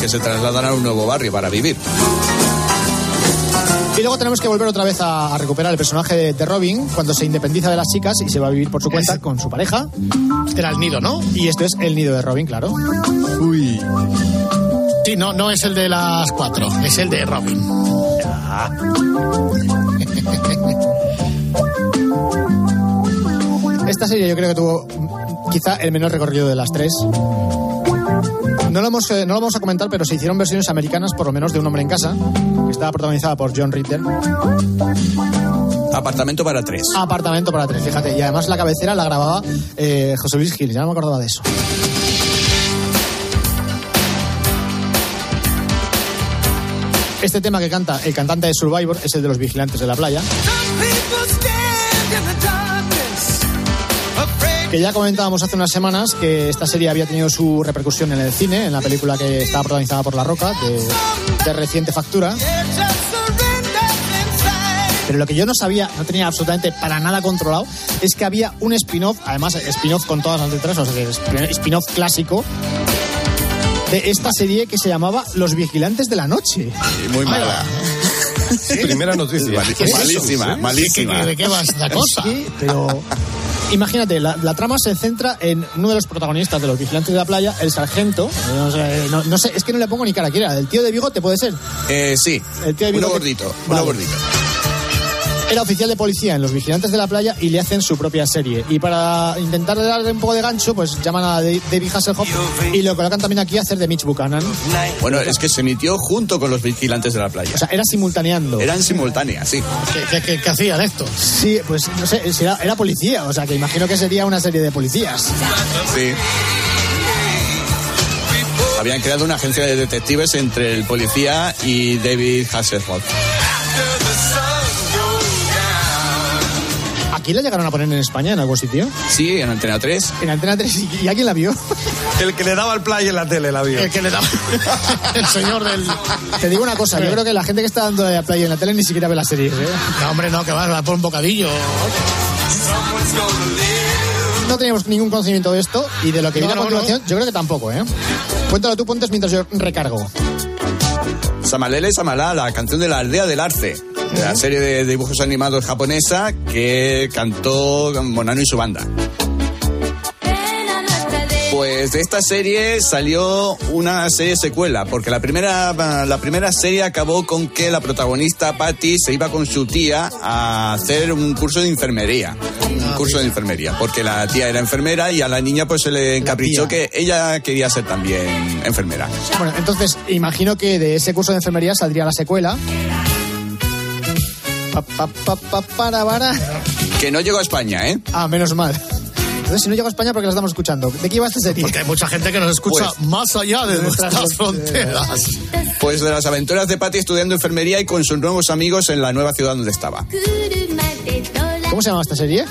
Que se trasladan a un nuevo barrio para vivir. Y luego tenemos que volver otra vez a, a recuperar el personaje de, de Robin cuando se independiza de las chicas y se va a vivir por su cuenta con su pareja. Este era el nido, ¿no? Y esto es el nido de Robin, claro. Uy. Sí, no, no es el de las cuatro, es el de Robin. Esta serie yo creo que tuvo quizá el menor recorrido de las tres. No lo, hemos, eh, no lo vamos a comentar, pero se hicieron versiones americanas, por lo menos de Un hombre en casa, que estaba protagonizada por John Ritter. Apartamento para tres. Apartamento para tres, fíjate. Y además la cabecera la grababa eh, José Luis Gil, ya no me acordaba de eso. Este tema que canta el cantante de Survivor es el de los vigilantes de la playa. Que ya comentábamos hace unas semanas que esta serie había tenido su repercusión en el cine, en la película que estaba protagonizada por La Roca, de, de reciente factura. Pero lo que yo no sabía, no tenía absolutamente para nada controlado, es que había un spin-off, además spin-off con todas las letras, o sea, spin-off clásico, de esta serie que se llamaba Los Vigilantes de la Noche. muy mala. Primera noticia. Malísima, Sí. malísima. ¿De qué va esta cosa? Sí, pero imagínate, la, la trama se centra en uno de los protagonistas de los vigilantes de la playa, el sargento. No sé, no- no sé, es que no le pongo ni cara quiera. El tío de bigote puede ser. Eh, sí, El tío de uno bigote- gordito, uno gordito. Era oficial de policía en los vigilantes de la playa y le hacen su propia serie. Y para intentar darle un poco de gancho, pues llaman a David Hasselhoff y lo colocan también aquí a hacer de Mitch Buchanan. Bueno, es que se emitió junto con los vigilantes de la playa. O sea, era simultaneando. Eran simultáneas, sí. ¿Qué, qué, qué- qué hacían esto? Sí, pues no sé, era, era policía, o sea que imagino que sería una serie de policías. Sí. Habían creado una agencia de detectives entre el policía y David Hasselhoff. ¿Aquí la llegaron a poner en España, en algún sitio? Sí, en Antena 3. En Antena 3, ¿y y alguien la vio? El que le daba el play en la tele la vio. El que le daba el señor del... Te digo una cosa, yo creo que la gente que está dando la play en la tele ni siquiera ve las series, ¿eh? No, hombre, no, que va, va por un bocadillo. No teníamos ningún conocimiento de esto y de lo que No, viene a no, continuación, yo creo que tampoco, ¿eh? Cuéntalo tú, Pontes, mientras yo recargo. Samalele Samala, la canción de la aldea del arce. La serie de dibujos animados japonesa que cantó Monano y su banda. Pues de esta serie salió una serie secuela, porque la primera, la primera serie acabó con que la protagonista Patty se iba con su tía a hacer un curso de enfermería. Un curso de enfermería, porque la tía era enfermera y a la niña pues se le encaprichó que ella quería ser también enfermera. Bueno, entonces imagino que de ese curso de enfermería saldría la secuela. Pa, pa, pa, pa, para, para. Que no llegó a España, ¿eh? Ah, menos mal. Entonces, si no llego a España, porque la estamos escuchando? ¿De qué iba esta serie? Porque hay mucha gente que nos escucha Pues- más allá de nuestras nuestras fronteras. Pues de las aventuras de Patty estudiando enfermería y con sus nuevos amigos en la nueva ciudad donde estaba. ¿Cómo se llama esta serie?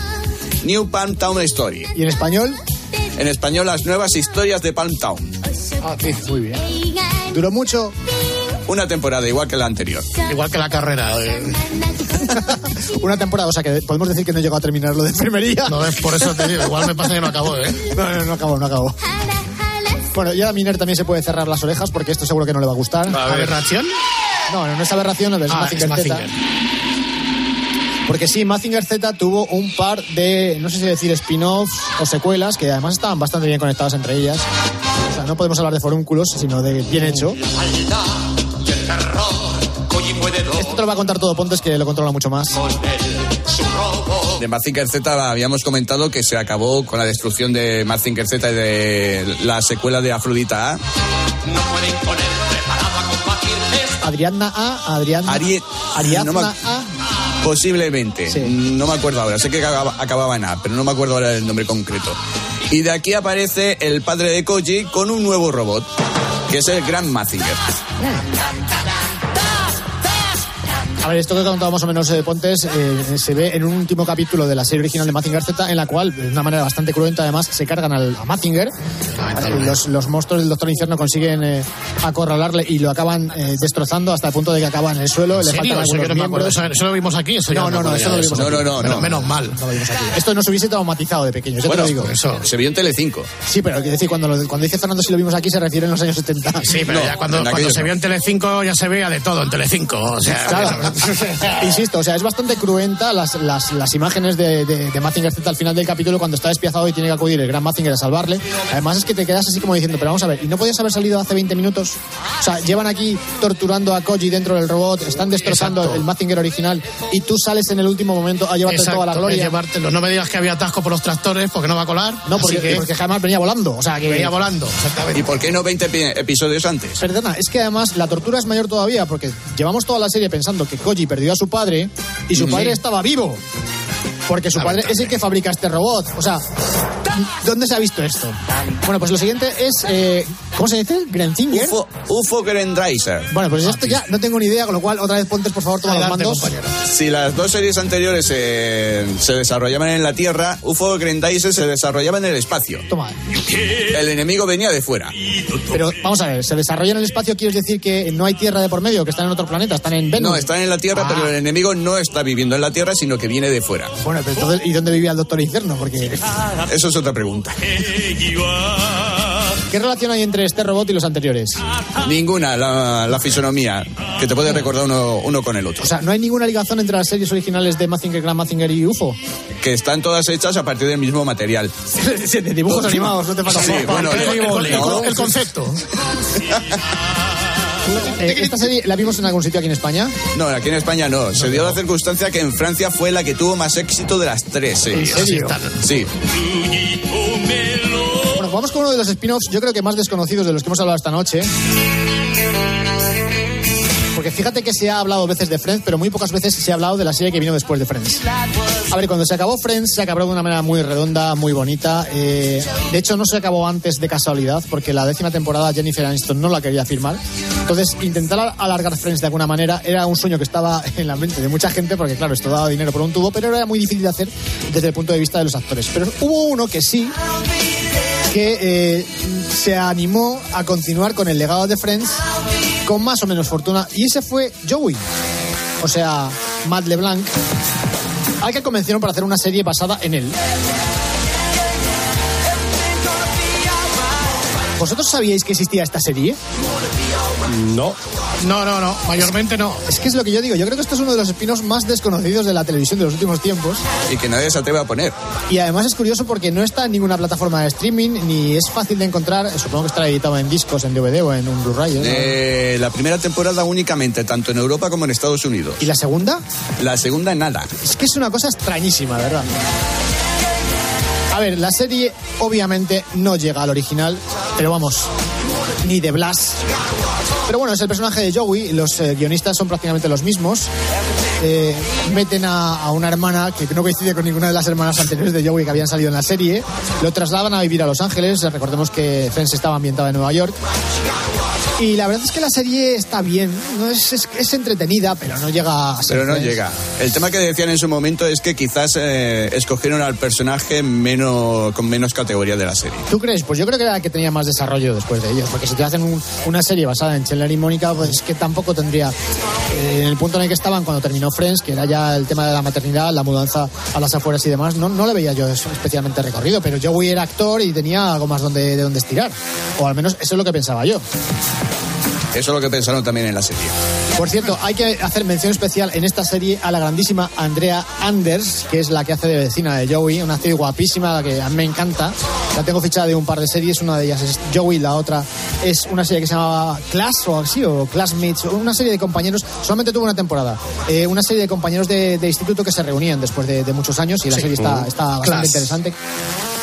New Palm Town Story. ¿Y en español? En español, las nuevas historias de Palm Town. Ah, sí, muy bien. ¿Duró mucho? Una temporada igual que la anterior. Igual que la carrera. eh. Una temporada, o sea que podemos decir que no llegó a terminar lo de enfermería. No es por eso te digo, igual me pasa que no acabó, ¿eh? No, no, no acabó, no acabó. Bueno, y ahora Miner también se puede cerrar las orejas porque esto seguro que no le va a gustar. ¿Aberración? No, no, no es aberración, no es Ah, Mazinger es Z. Mazinger. Porque sí, Mazinger Z tuvo un par de, no sé si decir spin-offs o secuelas, que además estaban bastante bien conectadas entre ellas. O sea, no podemos hablar de forúnculos, sino de bien hecho. Te lo va a contar todo Pontes, que lo controla mucho más. De Mazinger Z habíamos comentado que se acabó con la destrucción de Mazinger Z y de la secuela de Afrodita A. Adriana A, Adriana... Ari- Ariadna no me- A. Posiblemente. Sí. No me acuerdo ahora. Sé que acababa, acababa en A, pero no me acuerdo ahora el nombre concreto. Y de aquí aparece el padre de Koji con un nuevo robot, que es el Gran Mazinger. A ver, esto que he contado más o menos eh, Pontes eh, se ve en un último capítulo de la serie original de Mazinger Z, en la cual, de una manera bastante cruenta además, se cargan al, a Mazinger. Eh, Los, los monstruos del Doctor Infierno consiguen eh, acorralarle y lo acaban eh, destrozando hasta el punto de que acaba en el suelo. ¿En Le faltan algunos no miembros. Eso, eso lo vimos aquí. Eso No, no, no, me eso no lo vimos de No, no, no, Menos- no. Menos mal. No lo vimos aquí. Esto nos hubiese traumatizado de pequeños, Bueno, te lo digo. Eso. Se vio en Telecinco. Sí, pero quiero decir, cuando, lo- cuando dice Fernando si lo vimos aquí se refiere en los años 70. Sí, pero No, ya cuando, cuando se no. vio en Telecinco ya se veía de todo en Telecinco. O sea, Claro. Insisto, o sea, es bastante cruenta las, las, las imágenes de, de, de Mazinger Z al final del capítulo cuando está despiazado y tiene que acudir el gran Mazinger a salvarle. Además es que te quedas así como diciendo, pero vamos a ver, ¿y no podías haber salido hace 20 minutos? O sea, llevan aquí torturando a Koji dentro del robot, están destrozando Exacto. el Mazinger original y tú sales en el último momento a llevarte Exacto, toda la gloria. llevártelo. No me digas que había atasco por los tractores porque no va a colar. No, porque, que porque jamás venía volando. O sea, que venía volando. Exactamente. ¿Y por qué no 20 epi- episodios antes? Perdona, es que además la tortura es mayor todavía porque llevamos toda la serie pensando que Koji perdió a su padre y su padre estaba vivo. Porque su padre es el que fabrica este robot. O sea, ¿Dónde se ha visto esto? Bueno, pues lo siguiente es. eh, ¿Cómo se dice? ¿Grenzinger? UFO, UFO Grendizer. Bueno, pues esto ya no tengo ni idea, con lo cual, otra vez Pontes, por favor, toma los Adelante, mandos. compañero. Si las dos series anteriores eh, se desarrollaban en la Tierra, UFO Grendizer se desarrollaba en el espacio. Toma. El enemigo venía de fuera. Pero vamos a ver, ¿se desarrolla en el espacio? ¿Quieres decir que no hay tierra de por medio, que están en otro planeta, están en Venus? No, están en la Tierra, Ah. pero el enemigo no está viviendo en la Tierra, sino que viene de fuera. Bueno, pero entonces, ¿y dónde vivía el Doctor Inferno? Porque. Eso es otra pregunta. ¿Qué relación hay entre este robot y los anteriores? Ninguna, la, la fisonomía, que te puede recordar uno, uno con el otro. O sea, ¿no hay ninguna ligación entre las series originales de Mazinger, Grand Mazinger y UFO? Que están todas hechas a partir del mismo material. de dibujos animados, no te pasa Sí, bueno, El, el- no, el- el concepto. Eh, ¿Esta serie la vimos en algún sitio aquí en España? No, aquí en España no. Se dio la circunstancia que en Francia fue la que tuvo más éxito de las tres series. ¿En serio? Sí. Bueno, vamos con uno de los spin-offs, yo creo que más desconocidos de los que hemos hablado esta noche. Porque fíjate que se ha hablado veces de Friends, pero muy pocas veces se ha hablado de la serie que vino después de Friends. A ver, cuando se acabó Friends, se acabó de una manera muy redonda, muy bonita. Eh, de hecho, no se acabó antes de casualidad, porque la décima temporada Jennifer Aniston no la quería firmar. Entonces, intentar alargar Friends de alguna manera era un sueño que estaba en la mente de mucha gente, porque claro, esto daba dinero por un tubo, pero era muy difícil de hacer desde el punto de vista de los actores. Pero hubo uno que sí, que eh, se animó a continuar con el legado de Friends con más o menos fortuna y ese fue Joey, o sea, Matt LeBlanc, al que convencieron para hacer una serie basada en él. ¿Vosotros sabíais que existía esta serie? No. No, no, no, mayormente no. Es que es lo que yo digo. Yo creo que esto es uno de los espinos más desconocidos de la televisión de los últimos tiempos. Y que nadie se atreve a poner. Y además es curioso porque no está en ninguna plataforma de streaming, ni es fácil de encontrar. Supongo que estará editado en discos, en DVD o en un Blu-ray. ¿no? Eh, la primera temporada únicamente, tanto en Europa como en Estados Unidos. ¿Y la segunda? La segunda nada. Es que es una cosa extrañísima, ¿verdad? A ver, la serie obviamente no llega al original, pero vamos, ni de Blas. Pero bueno, es el personaje de Joey, los eh, guionistas son prácticamente los mismos. Eh, meten a, a una hermana que no coincide con ninguna de las hermanas anteriores de Joey que habían salido en la serie. Lo trasladan a vivir a Los Ángeles. Recordemos que Friends estaba ambientada en Nueva York. Y la verdad es que la serie está bien. No es, es, es entretenida, pero no llega a ser Pero no Friends. llega. El tema que decían en su momento es que quizás eh, escogieron al personaje menos, con menos categoría de la serie. ¿Tú crees? Pues yo creo que era la que tenía más desarrollo después de ellos. Porque si te hacen un- una serie basada en Chandler y Mónica, pues es que tampoco tendría. eh, en el punto en el que estaban cuando terminó Friends, que era ya el tema de la maternidad, la mudanza a las afueras y demás, no, no le veía yo especialmente recorrido. Pero Joey era actor y tenía algo más donde, de donde estirar. O al menos eso es lo que pensaba yo. Eso es lo que pensaron también en la serie. Por cierto, hay que hacer mención especial en esta serie a la grandísima Andrea Anders, que es la que hace de vecina de Joey, una actriz guapísima, la que a mí me encanta. La tengo fichada de un par de series, una de ellas es Joey, la otra es una serie que se llamaba Class o así, o Classmates, una serie de compañeros, solamente tuvo una temporada, eh, una serie de compañeros de, de instituto que se reunían después de, de muchos años y la Sí. serie está, está bastante Class. interesante.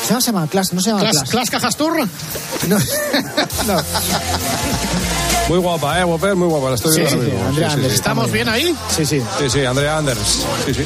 ¿Se llama, se llama Class? No se llama ¿Clas, Class. Clas Cajastur? No. no. Muy guapa, ¿eh? Whopper? Muy guapa. La estoy Sí, viendo sí, ahora mismo. Andrea Anders. ¿Estamos bien ahí? Sí, sí. Sí, sí, Andrea Anders. Sí, sí.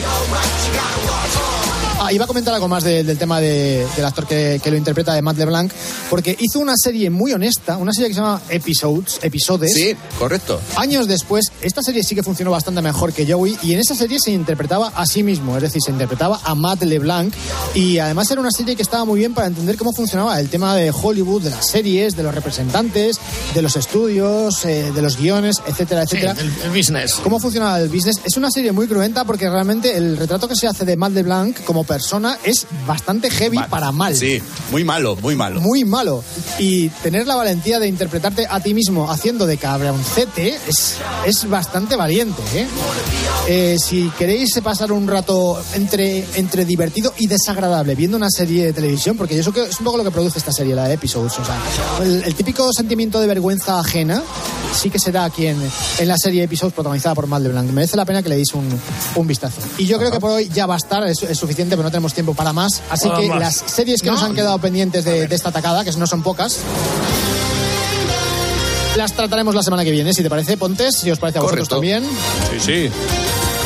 Ah, iba a comentar algo más de- del tema de- del actor que, que lo interpreta de Matt LeBlanc, porque hizo una serie muy honesta, una serie que se llama Episodes, Episodes. Sí, correcto. Años después, esta serie sí que funcionó bastante mejor que Joey, y en esa serie se interpretaba a sí mismo, es decir, se interpretaba a Matt LeBlanc, y además era una serie que estaba muy bien para entender cómo funcionaba el tema de Hollywood, de las series, de los representantes, de los estudios, eh, de los guiones, etcétera, Sí, etcétera. el, el business. ¿Cómo funciona el business? Es una serie muy cruenta porque realmente el retrato que se hace de Matt LeBlanc como persona es bastante heavy para mal. Sí, muy malo, muy malo. Muy malo. Y tener la valentía de interpretarte a ti mismo haciendo de cabroncete es, es bastante valiente. ¿eh? Eh, si queréis pasar un rato entre, entre divertido y desagradable viendo una serie de televisión, porque eso que es un poco lo que produce esta serie, la de Episodes. O sea, el, el típico sentimiento de vergüenza ajena sí que será aquí en, en la serie Episodes protagonizada por Mal de Blanc. Merece la pena que le deis un, un vistazo. Y yo creo que por hoy ya va a estar, es, es suficiente, pero no tenemos tiempo para más. Así Para que más. las series que nos No. han quedado pendientes de, de esta atacada, que no son pocas, las trataremos la semana que viene, si te parece, Pontes, si os parece a vosotros Correcto. también. Sí, sí.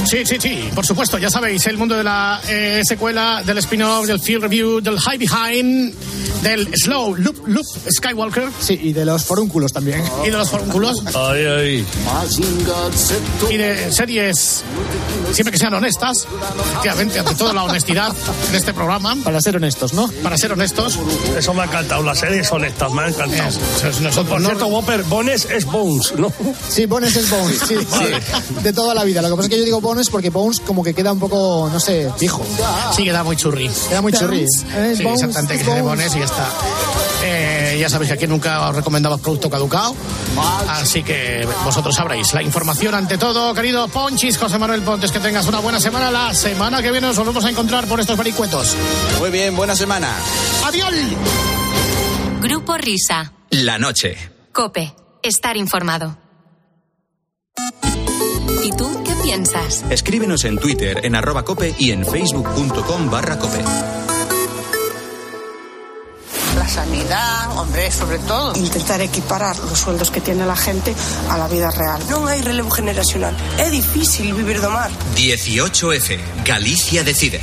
Sí, sí, sí, por supuesto, ya sabéis, el mundo de la eh, secuela, del spin-off, del field review, del high behind, del slow loop, loop Skywalker. Sí, y de los forúnculos también. Y de los forúnculos. Ay, ay. Y de series, siempre que sean honestas, efectivamente, ante todo la honestidad de este programa. Para ser honestos, ¿no? Para ser honestos. Eso me ha encantado, las series honestas, me ha encantado. Es- nosotros Por no- cierto, Whopper, Bones es Bones, ¿no? Sí, Bones es Bones, sí, sí. De toda la vida. Lo que pasa es que yo digo Bones porque Bones como que queda un poco, no sé, fijo. Sí, queda muy churri. Queda muy churri. Eh, Sí, Bones, exactamente, que se Bones. y ya está. Eh, ya sabéis que aquí nunca os recomendamos producto caducado, así que vosotros sabréis. La información ante todo, querido Ponchis, José Manuel Pontes, que tengas una buena semana. La semana que viene nos volvemos a encontrar por estos vericuetos. Muy bien, buena semana. ¡Adiós! Grupo Risa. La noche. Cope. Estar informado. Piensas? Escríbenos en Twitter en arroba cope y en facebook.com barra cope. La sanidad, hombre, sobre todo. Intentar equiparar los sueldos que tiene la gente a la vida real. Non hai relevo generacional. É difícil vivir do mar. 18F. Galicia decide.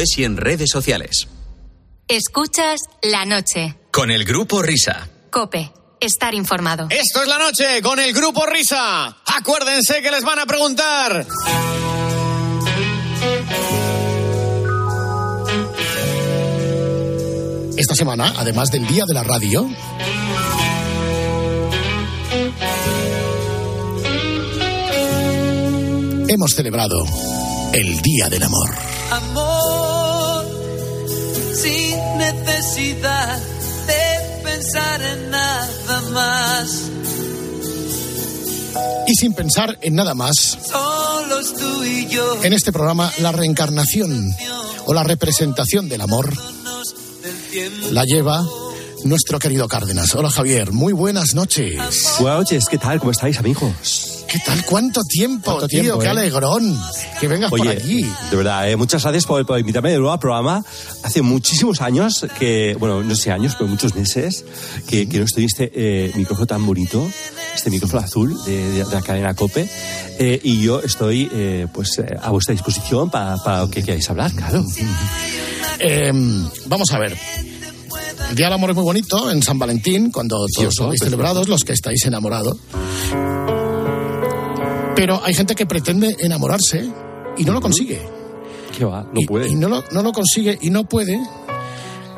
y en redes sociales. Escuchas la noche. Con el grupo Risa. Cope. Estar informado. Esto es la noche con el grupo Risa. Acuérdense que les van a preguntar. Esta semana, además del Día de la Radio, hemos celebrado el Día del Amor. Amor, sin necesidad de pensar en nada más. Y sin pensar en nada más, Solos tú y yo. en este programa la reencarnación o la representación del amor la lleva nuestro querido Cárdenas. Hola Javier, muy buenas noches. Buenas noches, ¿qué tal? ¿Cómo estáis, amigos? ¿Qué tal? ¿Cuánto tiempo, ¿Cuánto tío? tiempo, Qué eh? alegrón que vengas Oye, por aquí. de verdad, eh, muchas gracias por, por invitarme de nuevo al programa. Hace muchísimos años que, bueno, no sé años, pero muchos meses, que, que no estoy este eh, micrófono tan bonito, este micrófono azul de, de- de la cadena COPE, eh, y yo estoy, eh, pues, eh, a vuestra disposición para, para lo que queráis hablar, claro. Eh, vamos a ver. El Día del Amor es muy bonito en San Valentín, cuando todos habéis precioso. celebrados, los que estáis enamorados. Pero hay gente que pretende enamorarse y no lo consigue. ¿Qué va? No puede. Y no lo, no lo consigue y no puede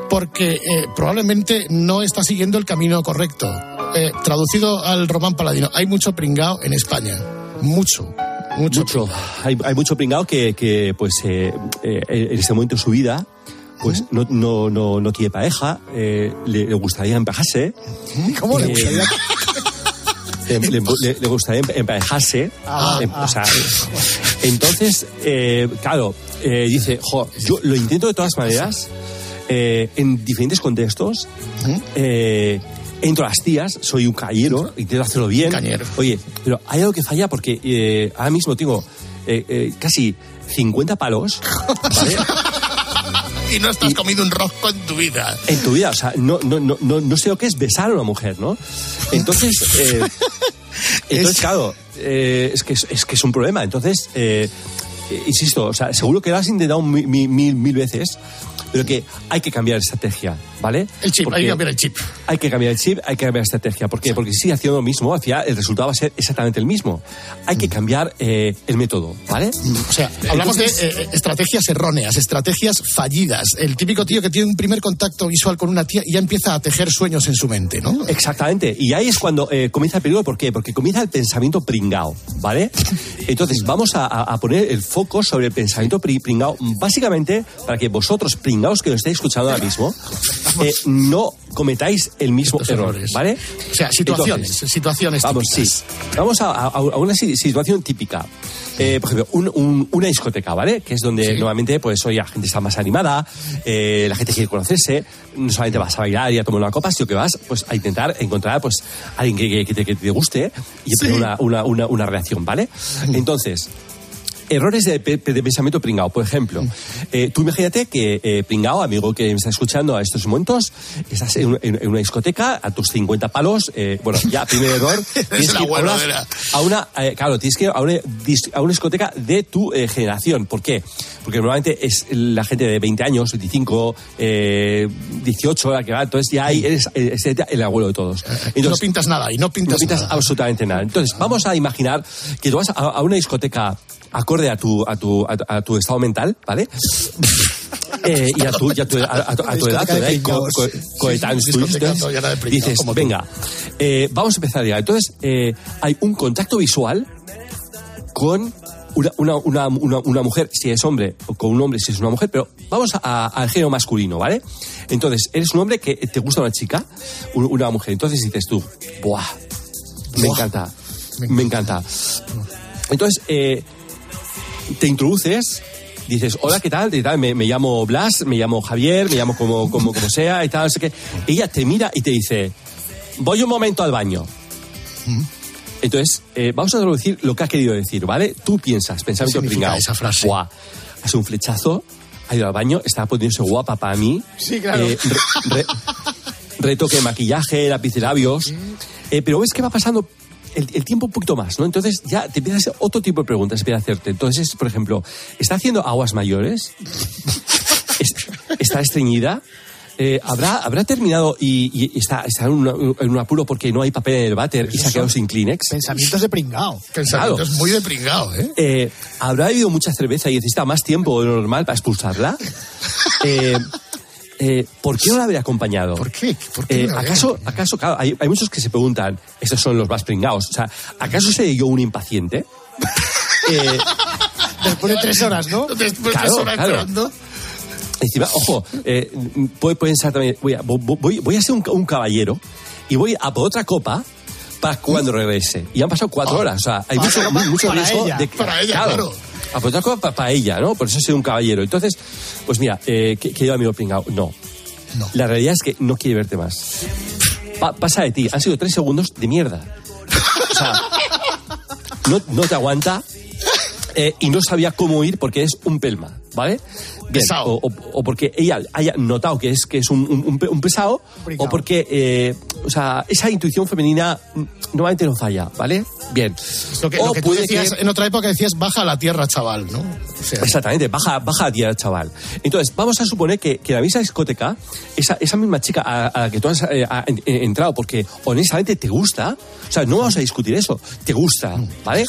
porque eh, probablemente no está siguiendo el camino correcto. Eh, traducido al román paladino, hay mucho pringao en España. Mucho. Mucho. Mucho. Hay, hay mucho pringao que, que pues, eh, eh, en este momento de su vida, pues no, no, no, no tiene pareja, eh, le, le gustaría emparejarse. ¿Cómo le gustaría? le, le- le- le gustaría emparejarse. Ah, Em- ah. o sea, entonces, eh, claro, eh, dice, jo, yo lo intento de todas maneras, eh, en diferentes contextos. eh, entro a las tías, soy un cañero, intento hacerlo bien. Oye, pero hay algo que falla porque eh, ahora mismo tengo eh, eh, casi 50 palos, ¿vale? y no estás comido un rosco en tu vida. en tu vida. O sea, no, no, no, no, no sé lo que es besar a una mujer, ¿no? Entonces, eh, entonces claro, eh, es, que es, es que es un problema. Entonces, eh, insisto, o sea, seguro que lo has intentado mi- mi- mil, mil veces, pero que hay que cambiar estrategia, ¿vale? El chip, hay Porque que cambiar el chip. Hay que cambiar el chip, hay que cambiar estrategia. ¿Por qué? Porque si sigue haciendo lo mismo, final el resultado va a ser exactamente el mismo. Hay que cambiar eh, el método, ¿vale? O sea, hablamos Entonces- de eh, estrategias erróneas, estrategias fallidas. El típico tío que tiene un primer contacto visual con una tía y ya empieza a tejer sueños en su mente, ¿no? Exactamente. Y ahí es cuando eh, comienza el peligro. ¿Por qué? Porque comienza el pensamiento pringao, ¿vale? Entonces, vamos a, a- poner el foco sobre el pensamiento pri- pringao, básicamente para que vosotros, pringaos que lo estáis escuchando ahora mismo, eh, no cometáis el mismo error, ¿vale? O sea, situaciones, Entonces, situaciones Vamos, sí. típicas. Vamos a, a- a una si- situación típica. Eh, por ejemplo, un- un- una discoteca, ¿vale? Que es donde normalmente, pues, hoy la gente está más animada, eh, la gente quiere conocerse, no solamente vas a bailar y a tomar una copa, sino que vas, pues, a intentar encontrar, pues, alguien que, que- que te, que te guste y tener una, una, una, una relación, ¿vale? Entonces, Errores de, pe- de pensamiento pringao. Por ejemplo, eh, tú imagínate que eh, pringao, amigo que me está escuchando a estos momentos, estás en, en- en una discoteca a tus 50 palos. eh, bueno, ya, primer error. tienes el que ir a abuelo una- a eh, claro, tienes que ir a una, a una discoteca de tu eh, generación. ¿Por qué? Porque normalmente es la gente de 20 años, 25, eh, 18 la que va, entonces ya ahí eres, es el abuelo de todos. Entonces, no pintas nada y no pintas, no pintas nada. absolutamente nada. Entonces, vamos a imaginar que tú vas a, a una discoteca acorde a tu, a tu, a, tu- a tu estado mental, ¿vale? Eh, y a tu, y a tu, a, a tu- a tu edad, co- co- Sí, de pringaos, dices, venga, eh, vamos a empezar ya. Entonces, eh, hay un contacto visual con una, una, una, una, mujer, si es hombre, o con un hombre, si es una mujer, pero vamos a- al género masculino, ¿vale? Entonces, eres un hombre que te gusta una chica, un- una mujer, entonces dices tú, ¡buah! Me encanta, me encanta. Entonces, eh, te introduces, dices, hola, ¿qué tal? ¿Qué tal? Me, me llamo Blas, me llamo Javier, me llamo como, como, como sea y tal, no sé qué. Ella te mira y te dice, voy un momento al baño. Entonces, eh, vamos a traducir lo que ha querido decir, ¿vale? Tú piensas, pensamiento ¿Qué significa pringao. esa frase? Buah, hace un flechazo, ha ido al baño, está poniéndose guapa para mí. Sí, claro. Eh, re- re- retoque de maquillaje, lápiz de labios. Eh, pero ves que va pasando el, el tiempo un poquito más, ¿no? Entonces ya te empiezas a hacer otro tipo de preguntas, empieza a hacerte. Entonces, por ejemplo, ¿está haciendo aguas mayores? ¿Es- ¿Está estreñida? Eh, ¿habrá, ¿Habrá terminado y, y está, está en, una- en un apuro porque no hay papel en el váter y se ha quedado sin Kleenex? Pensamientos de pringao. Pensamientos muy de pringao, ¿eh? Eh, ¿Habrá bebido mucha cerveza y necesita más tiempo de lo normal para expulsarla? Eh, eh, ¿Por qué no la habría acompañado? ¿Por qué? Eh, no la habría ¿Acaso, acaso claro, hay, hay muchos que se preguntan, estos son los más pringados, o sea, ¿acaso seré yo un impaciente? Eh, Después de tres horas, ¿no? Después de Claro, tres horas claro. esperando. Encima, ojo, eh, puede pensar también, voy a, voy, voy a ser un, un caballero y voy a por otra copa para cuando regrese. Y han pasado cuatro horas, o sea, hay Para mucho, ella, mucho para riesgo ella, de para ella, claro. A por otra copa para, ella, ¿no? Por eso soy un caballero. Entonces, pues mira, eh, que, que yo amigo pringao, no. La realidad es que no quiere verte más. Pa- pasa de ti, han sido tres segundos de mierda. O sea, no, no te aguanta eh, y no sabía cómo ir porque es un pelma, ¿vale? Bien, o, o- o porque ella haya notado que es, que es un, un- un pe- un pesado, o porque, eh, o sea, esa intuición femenina mm, normalmente no falla, ¿vale? Bien. Lo que, O lo que tú decías, que- en otra época decías, baja a la tierra, chaval, ¿no? O sea, Exactamente, baja, baja a tierra, chaval. Entonces, vamos a suponer que, que la misma discoteca, esa, esa misma chica a, a la que tú has eh, en- entrado porque honestamente te gusta, o sea, no vamos a discutir eso, te gusta, ¿vale?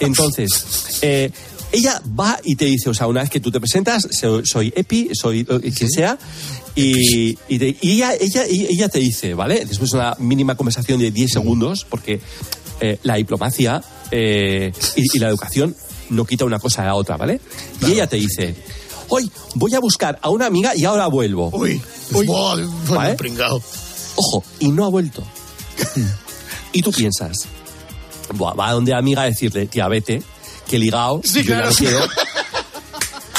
Entonces, eh, ella va y te dice, o sea, una vez que tú te presentas, soy, soy Epi, soy eh, quien sea, y, y, te- y ella, ella, ella te dice, ¿vale? Después de una mínima conversación de 10 segundos, porque eh, la diplomacia eh, y, y la educación no quita una cosa a la otra, ¿vale? Y ella te dice, hoy voy a buscar a una amiga y ahora vuelvo. Uy, buah, bueno, ¿Vale? pringao. Ojo, y no ha vuelto. y tú piensas, Buah, va a donde amiga a decirle, tía, vete, que ligado, Sí, yo ya claro. no quiero.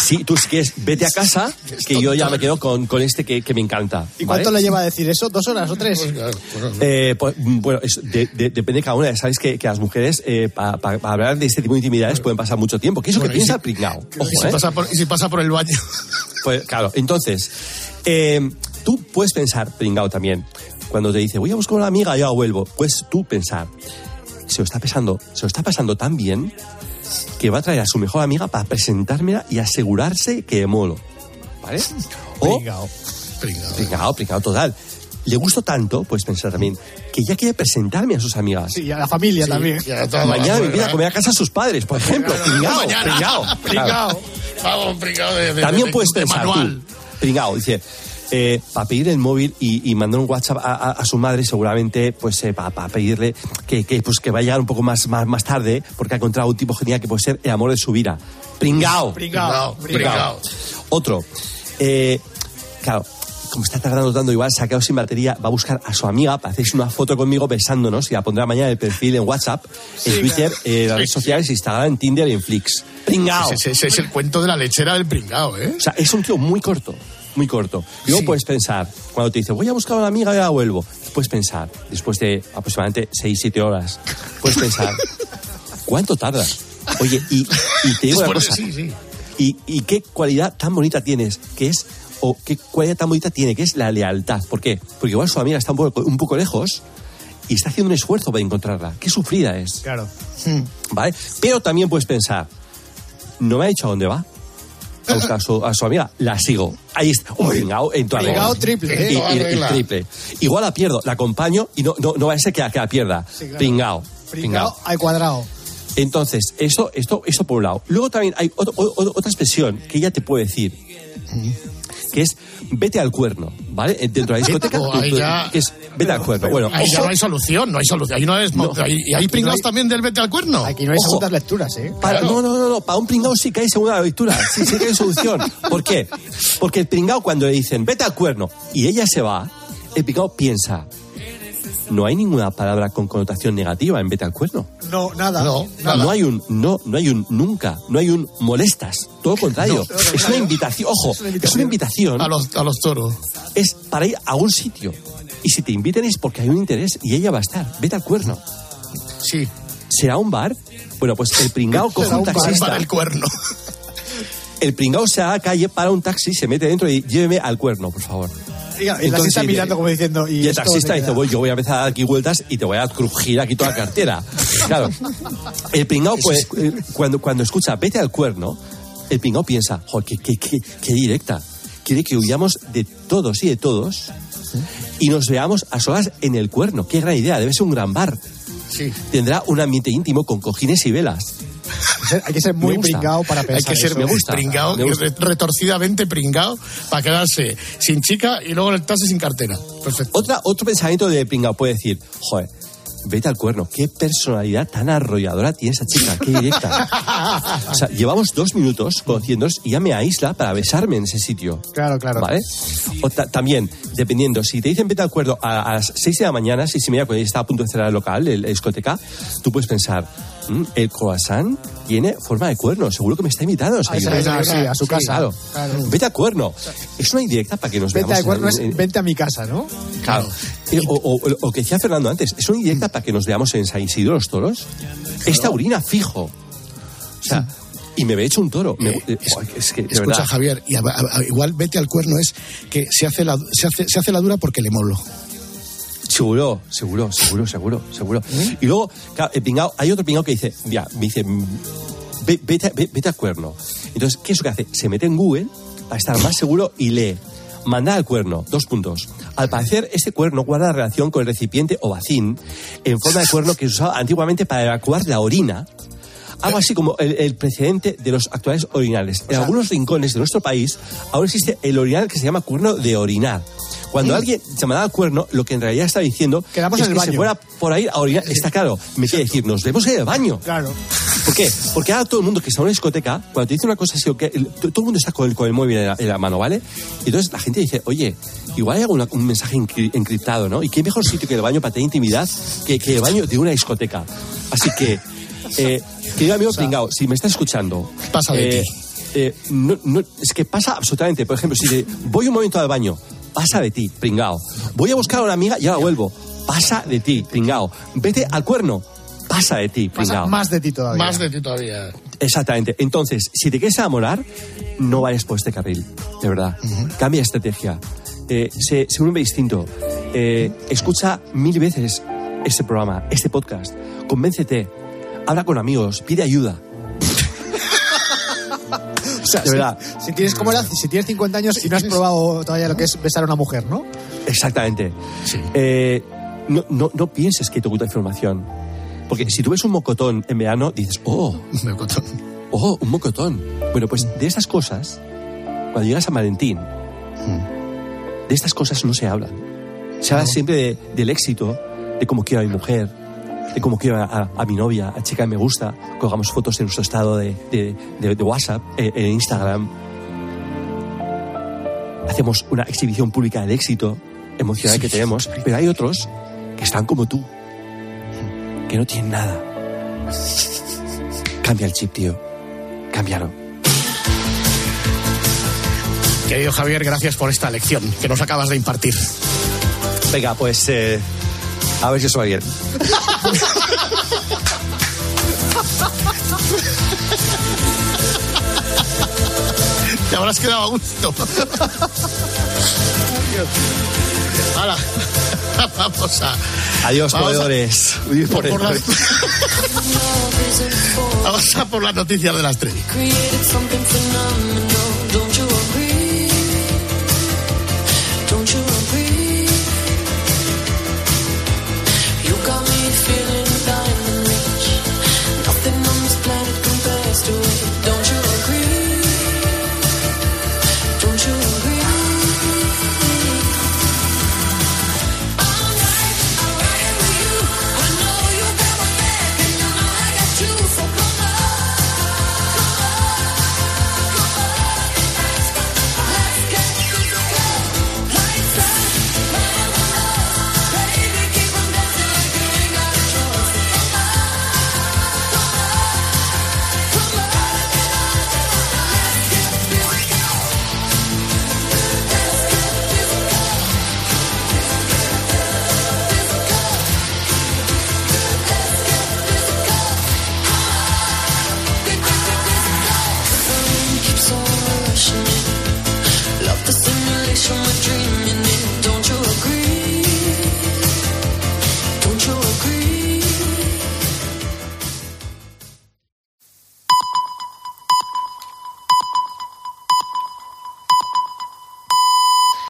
Sí, tú si quieres, vete a casa, que yo ya me quedo con, con este que, que me encanta. ¿Y ¿vale? cuánto le lleva a decir eso? ¿Dos horas o tres? Eh, pues, mm, bueno, es- de- de- depende de cada una. Sabes que, que las mujeres, eh, para hablar de este tipo de intimidades, pueden pasar mucho tiempo. ¿Qué es lo Bueno, que piensa si- el pringao? y, Ojo, si ¿eh? pasa por, y si pasa por el baño. Pues claro, entonces, eh, tú puedes pensar, pringao también, cuando te dice, voy a buscar una amiga y ya vuelvo, pues tú pensar, se lo está pasando, se lo está pasando tan bien que va a traer a su mejor amiga para presentármela y asegurarse que molo. ¿Vale? O, Pringao. pringao, pringao total. Le gusto tanto, pues pensar también, que ya quiere presentarme a sus amigas. Sí, y a la familia también. Mañana me invita a comer a casa a sus padres, por ejemplo. Pringao, pringao. Pringao. Vamos, pringao de, de- También de- puedes de pensar manual. tú, pringao, dice, eh, para pedir el móvil y, y mandar un WhatsApp a, a- a su madre, seguramente, pues para pedirle que, que, pues, que va a llegar un poco más, más, más tarde, porque ha encontrado un tipo genial que puede ser el amor de su vida. Pringao. Pringao, pringao. Otro. Eh, claro, como está tardando tanto, igual se ha quedado sin batería, va a buscar a su amiga para hacerse una foto conmigo besándonos y la pondrá mañana en el perfil en WhatsApp, en Sí, Twitter, claro. en las redes sociales, Instagram, en Tinder y en Flix. Pringao. Ese, ese es el cuento de la lechera del pringao, ¿eh? O sea, es un tío muy corto, muy corto. Y luego puedes pensar, cuando te dice, voy a buscar a una amiga y ahora vuelvo, puedes pensar, después de aproximadamente 6-7 horas, puedes pensar, ¿cuánto tarda? Oye, y, y te digo una cosa, sí, sí. y, y qué cualidad tan bonita tienes, que es, o qué cualidad tan bonita tiene, que es la lealtad. ¿Por qué? Porque igual su amiga está un poco, un poco lejos y está haciendo un esfuerzo para encontrarla. Qué sufrida es. Claro. ¿Vale? Pero también puedes pensar, no me ha dicho a dónde va. A su, a su amiga, la sigo. Ahí está. Pringao, en toda regla. triple, ¿eh? Y- Toda y- y triple. Igual la pierdo, la acompaño y no, no, no va a ser que la, que la pierda. claro. Pringao. Pringao al cuadrado. Entonces, esto, esto, esto por un lado. Luego también hay otro- o- o- otra expresión que ella te puede decir, que es vete al cuerno, ¿vale? Eh, Dentro de la discoteca, Oh, ahí tú- ya- que es vete al cuerno. Bueno, Ahí ya no hay solución, no hay solución. Ahí no es, No. hay, y hay pringados también del vete al cuerno. Aquí no hay Ojo. segundas lecturas, ¿eh? Para, no, no, no, no, para un pringao sí que hay segunda lectura, sí, sí que hay solución. ¿Por qué? Porque el pringao cuando le dicen, vete al cuerno, y ella se va, el pringao piensa, no hay ninguna palabra con connotación negativa en vete al cuerno. No, nada. No, No hay un no, no hay un nunca, no hay un molestas, todo lo contrario. No, es una invitación, ojo, es una invitación. A los, a los toros. Es para ir a un sitio. Y si te invitan es porque hay un interés y ella va a estar. Vete al cuerno. Sí. ¿Será un bar? Bueno, pues el pringao coge un taxista. para el cuerno. El pringao se va a la calle, para un taxi, se mete dentro y lléveme al cuerno, por favor. Y el taxista Entonces, mirando como diciendo. Y, Y el taxista dice, voy, yo voy a empezar a dar aquí vueltas y te voy a crujir aquí toda la cartera. Claro. El pringao, pues, eh, cuando, cuando escucha vete al cuerno, el pringao piensa, joder, qué, qué, qué, qué directa. Quiere que huyamos de todos y de todos y nos veamos a solas en el cuerno. Qué gran idea, debe ser un gran bar. Sí. Tendrá un ambiente íntimo con cojines y velas. Hay que ser muy pringao para Hay pensar que ser eso. me gusta, pringao, me gusta. y re- retorcidamente pringao para quedarse sin chica y luego en el taxi sin cartera. Perfecto. Otra, otro pensamiento de pringao puede decir, joder, vete al cuerno, qué personalidad tan arrolladora tiene esa chica, qué directa. O sea, llevamos dos minutos conociéndonos y ya me aísla para besarme en ese sitio. Claro, claro. ¿Vale? O ta- también, dependiendo, si te dicen vete al cuerno a, a las 6 de la mañana, seis y media, cuando ya está a punto de cerrar el local, el, la discoteca, tú puedes pensar, "Mm, el croissant tiene forma de cuerno, seguro que me está invitando a Ahí desayunar". se va, sí, a su casa. Claro. Claro. Vete al cuerno. Es una indirecta para que nos Vente veamos. al cuerno en- es en- vente a mi casa, ¿no? Claro. Eh, O, o- o que decía Fernando antes, ¿es una indirecta para que nos veamos en San Isidro los toros? Es taurina fijo. O sea, y me ve hecho un toro. Me- eh, oh, es que, Escucha, verdad. Javier, y a- a- a- igual vete al cuerno es que se hace la, se hace, se hace la dura porque le molo. Seguro, seguro, seguro, seguro, seguro. Y luego, claro, el pingao, hay otro pingao que dice, ya, me dice, ve- vete, ve- vete al cuerno. Entonces, ¿qué es lo que hace? Se mete en Google para estar más seguro y lee. Mandar al cuerno, dos puntos. Al parecer, este cuerno guarda relación con el recipiente o bacín en forma de cuerno que se usaba antiguamente para evacuar la orina. Algo así como el, el precedente de los actuales orinales. En algunos rincones de nuestro país ahora existe el orinal que se llama cuerno de orinar. Cuando alguien se mandaba al cuerno, lo que en realidad está diciendo Quedamos es en el que se baño. fuera por ahí a orinar. Está claro, me quiere decir, nos vemos en el baño. Claro. ¿Por qué? Porque ahora todo el mundo que está en una discoteca, cuando te dice una cosa así, o que, el- todo el mundo está con el, con el móvil en la, en la mano, ¿vale? Y entonces la gente dice, oye, igual hay algún un mensaje encri- encriptado, ¿no? Y qué mejor sitio que el baño para tener intimidad que, que el baño de una discoteca. Así que, eh, querido amigo pringao, si me estás escuchando... Pasa de eh, ti. eh, no, no, es que pasa absolutamente. Por ejemplo, si te- voy un momento al baño, pasa de ti, pringao. Voy a buscar a una amiga y ahora vuelvo. Pasa de ti, pringao. Vete al cuerno, pasa de ti, Pasa pringao. más de ti todavía. Más de ti todavía. Exactamente. Entonces, si te quieres enamorar, no vayas por este carril, de verdad. Cambia estrategia. Eh, un hombre distinto. Eh, escucha mil veces este programa, este podcast. Convéncete. Habla con amigos. Pide ayuda. Sea, De si, verdad. si tienes como si tienes 50 años y no has probado todavía lo que es besar a una mujer, ¿no? Exactamente. Eh, no, no, no pienses que te oculta información. Porque si tú ves un mocotón en verano, dices, oh, Mocotón. oh, un mocotón. Bueno, pues de esas cosas, cuando llegas a Valentín, de estas cosas no se habla. Se habla siempre de- del éxito, de cómo quiero a mi mujer, de cómo quiero a, a mi novia, a chica que me gusta, colgamos fotos en nuestro estado de, de- de- de WhatsApp, eh, en Instagram. Hacemos una exhibición pública del éxito emocional que tenemos, pero hay otros que están como tú, que no tienen nada. Cambia el chip, tío. Cámbialo. Querido Javier, gracias por esta lección que nos acabas de impartir. Venga, pues eh, a ver si os va bien. Te habrás quedado a gusto. Hala. Vamos a. Adiós, vamos a- proveedores. Uy, por por- las- Vamos a por las noticias de las tres.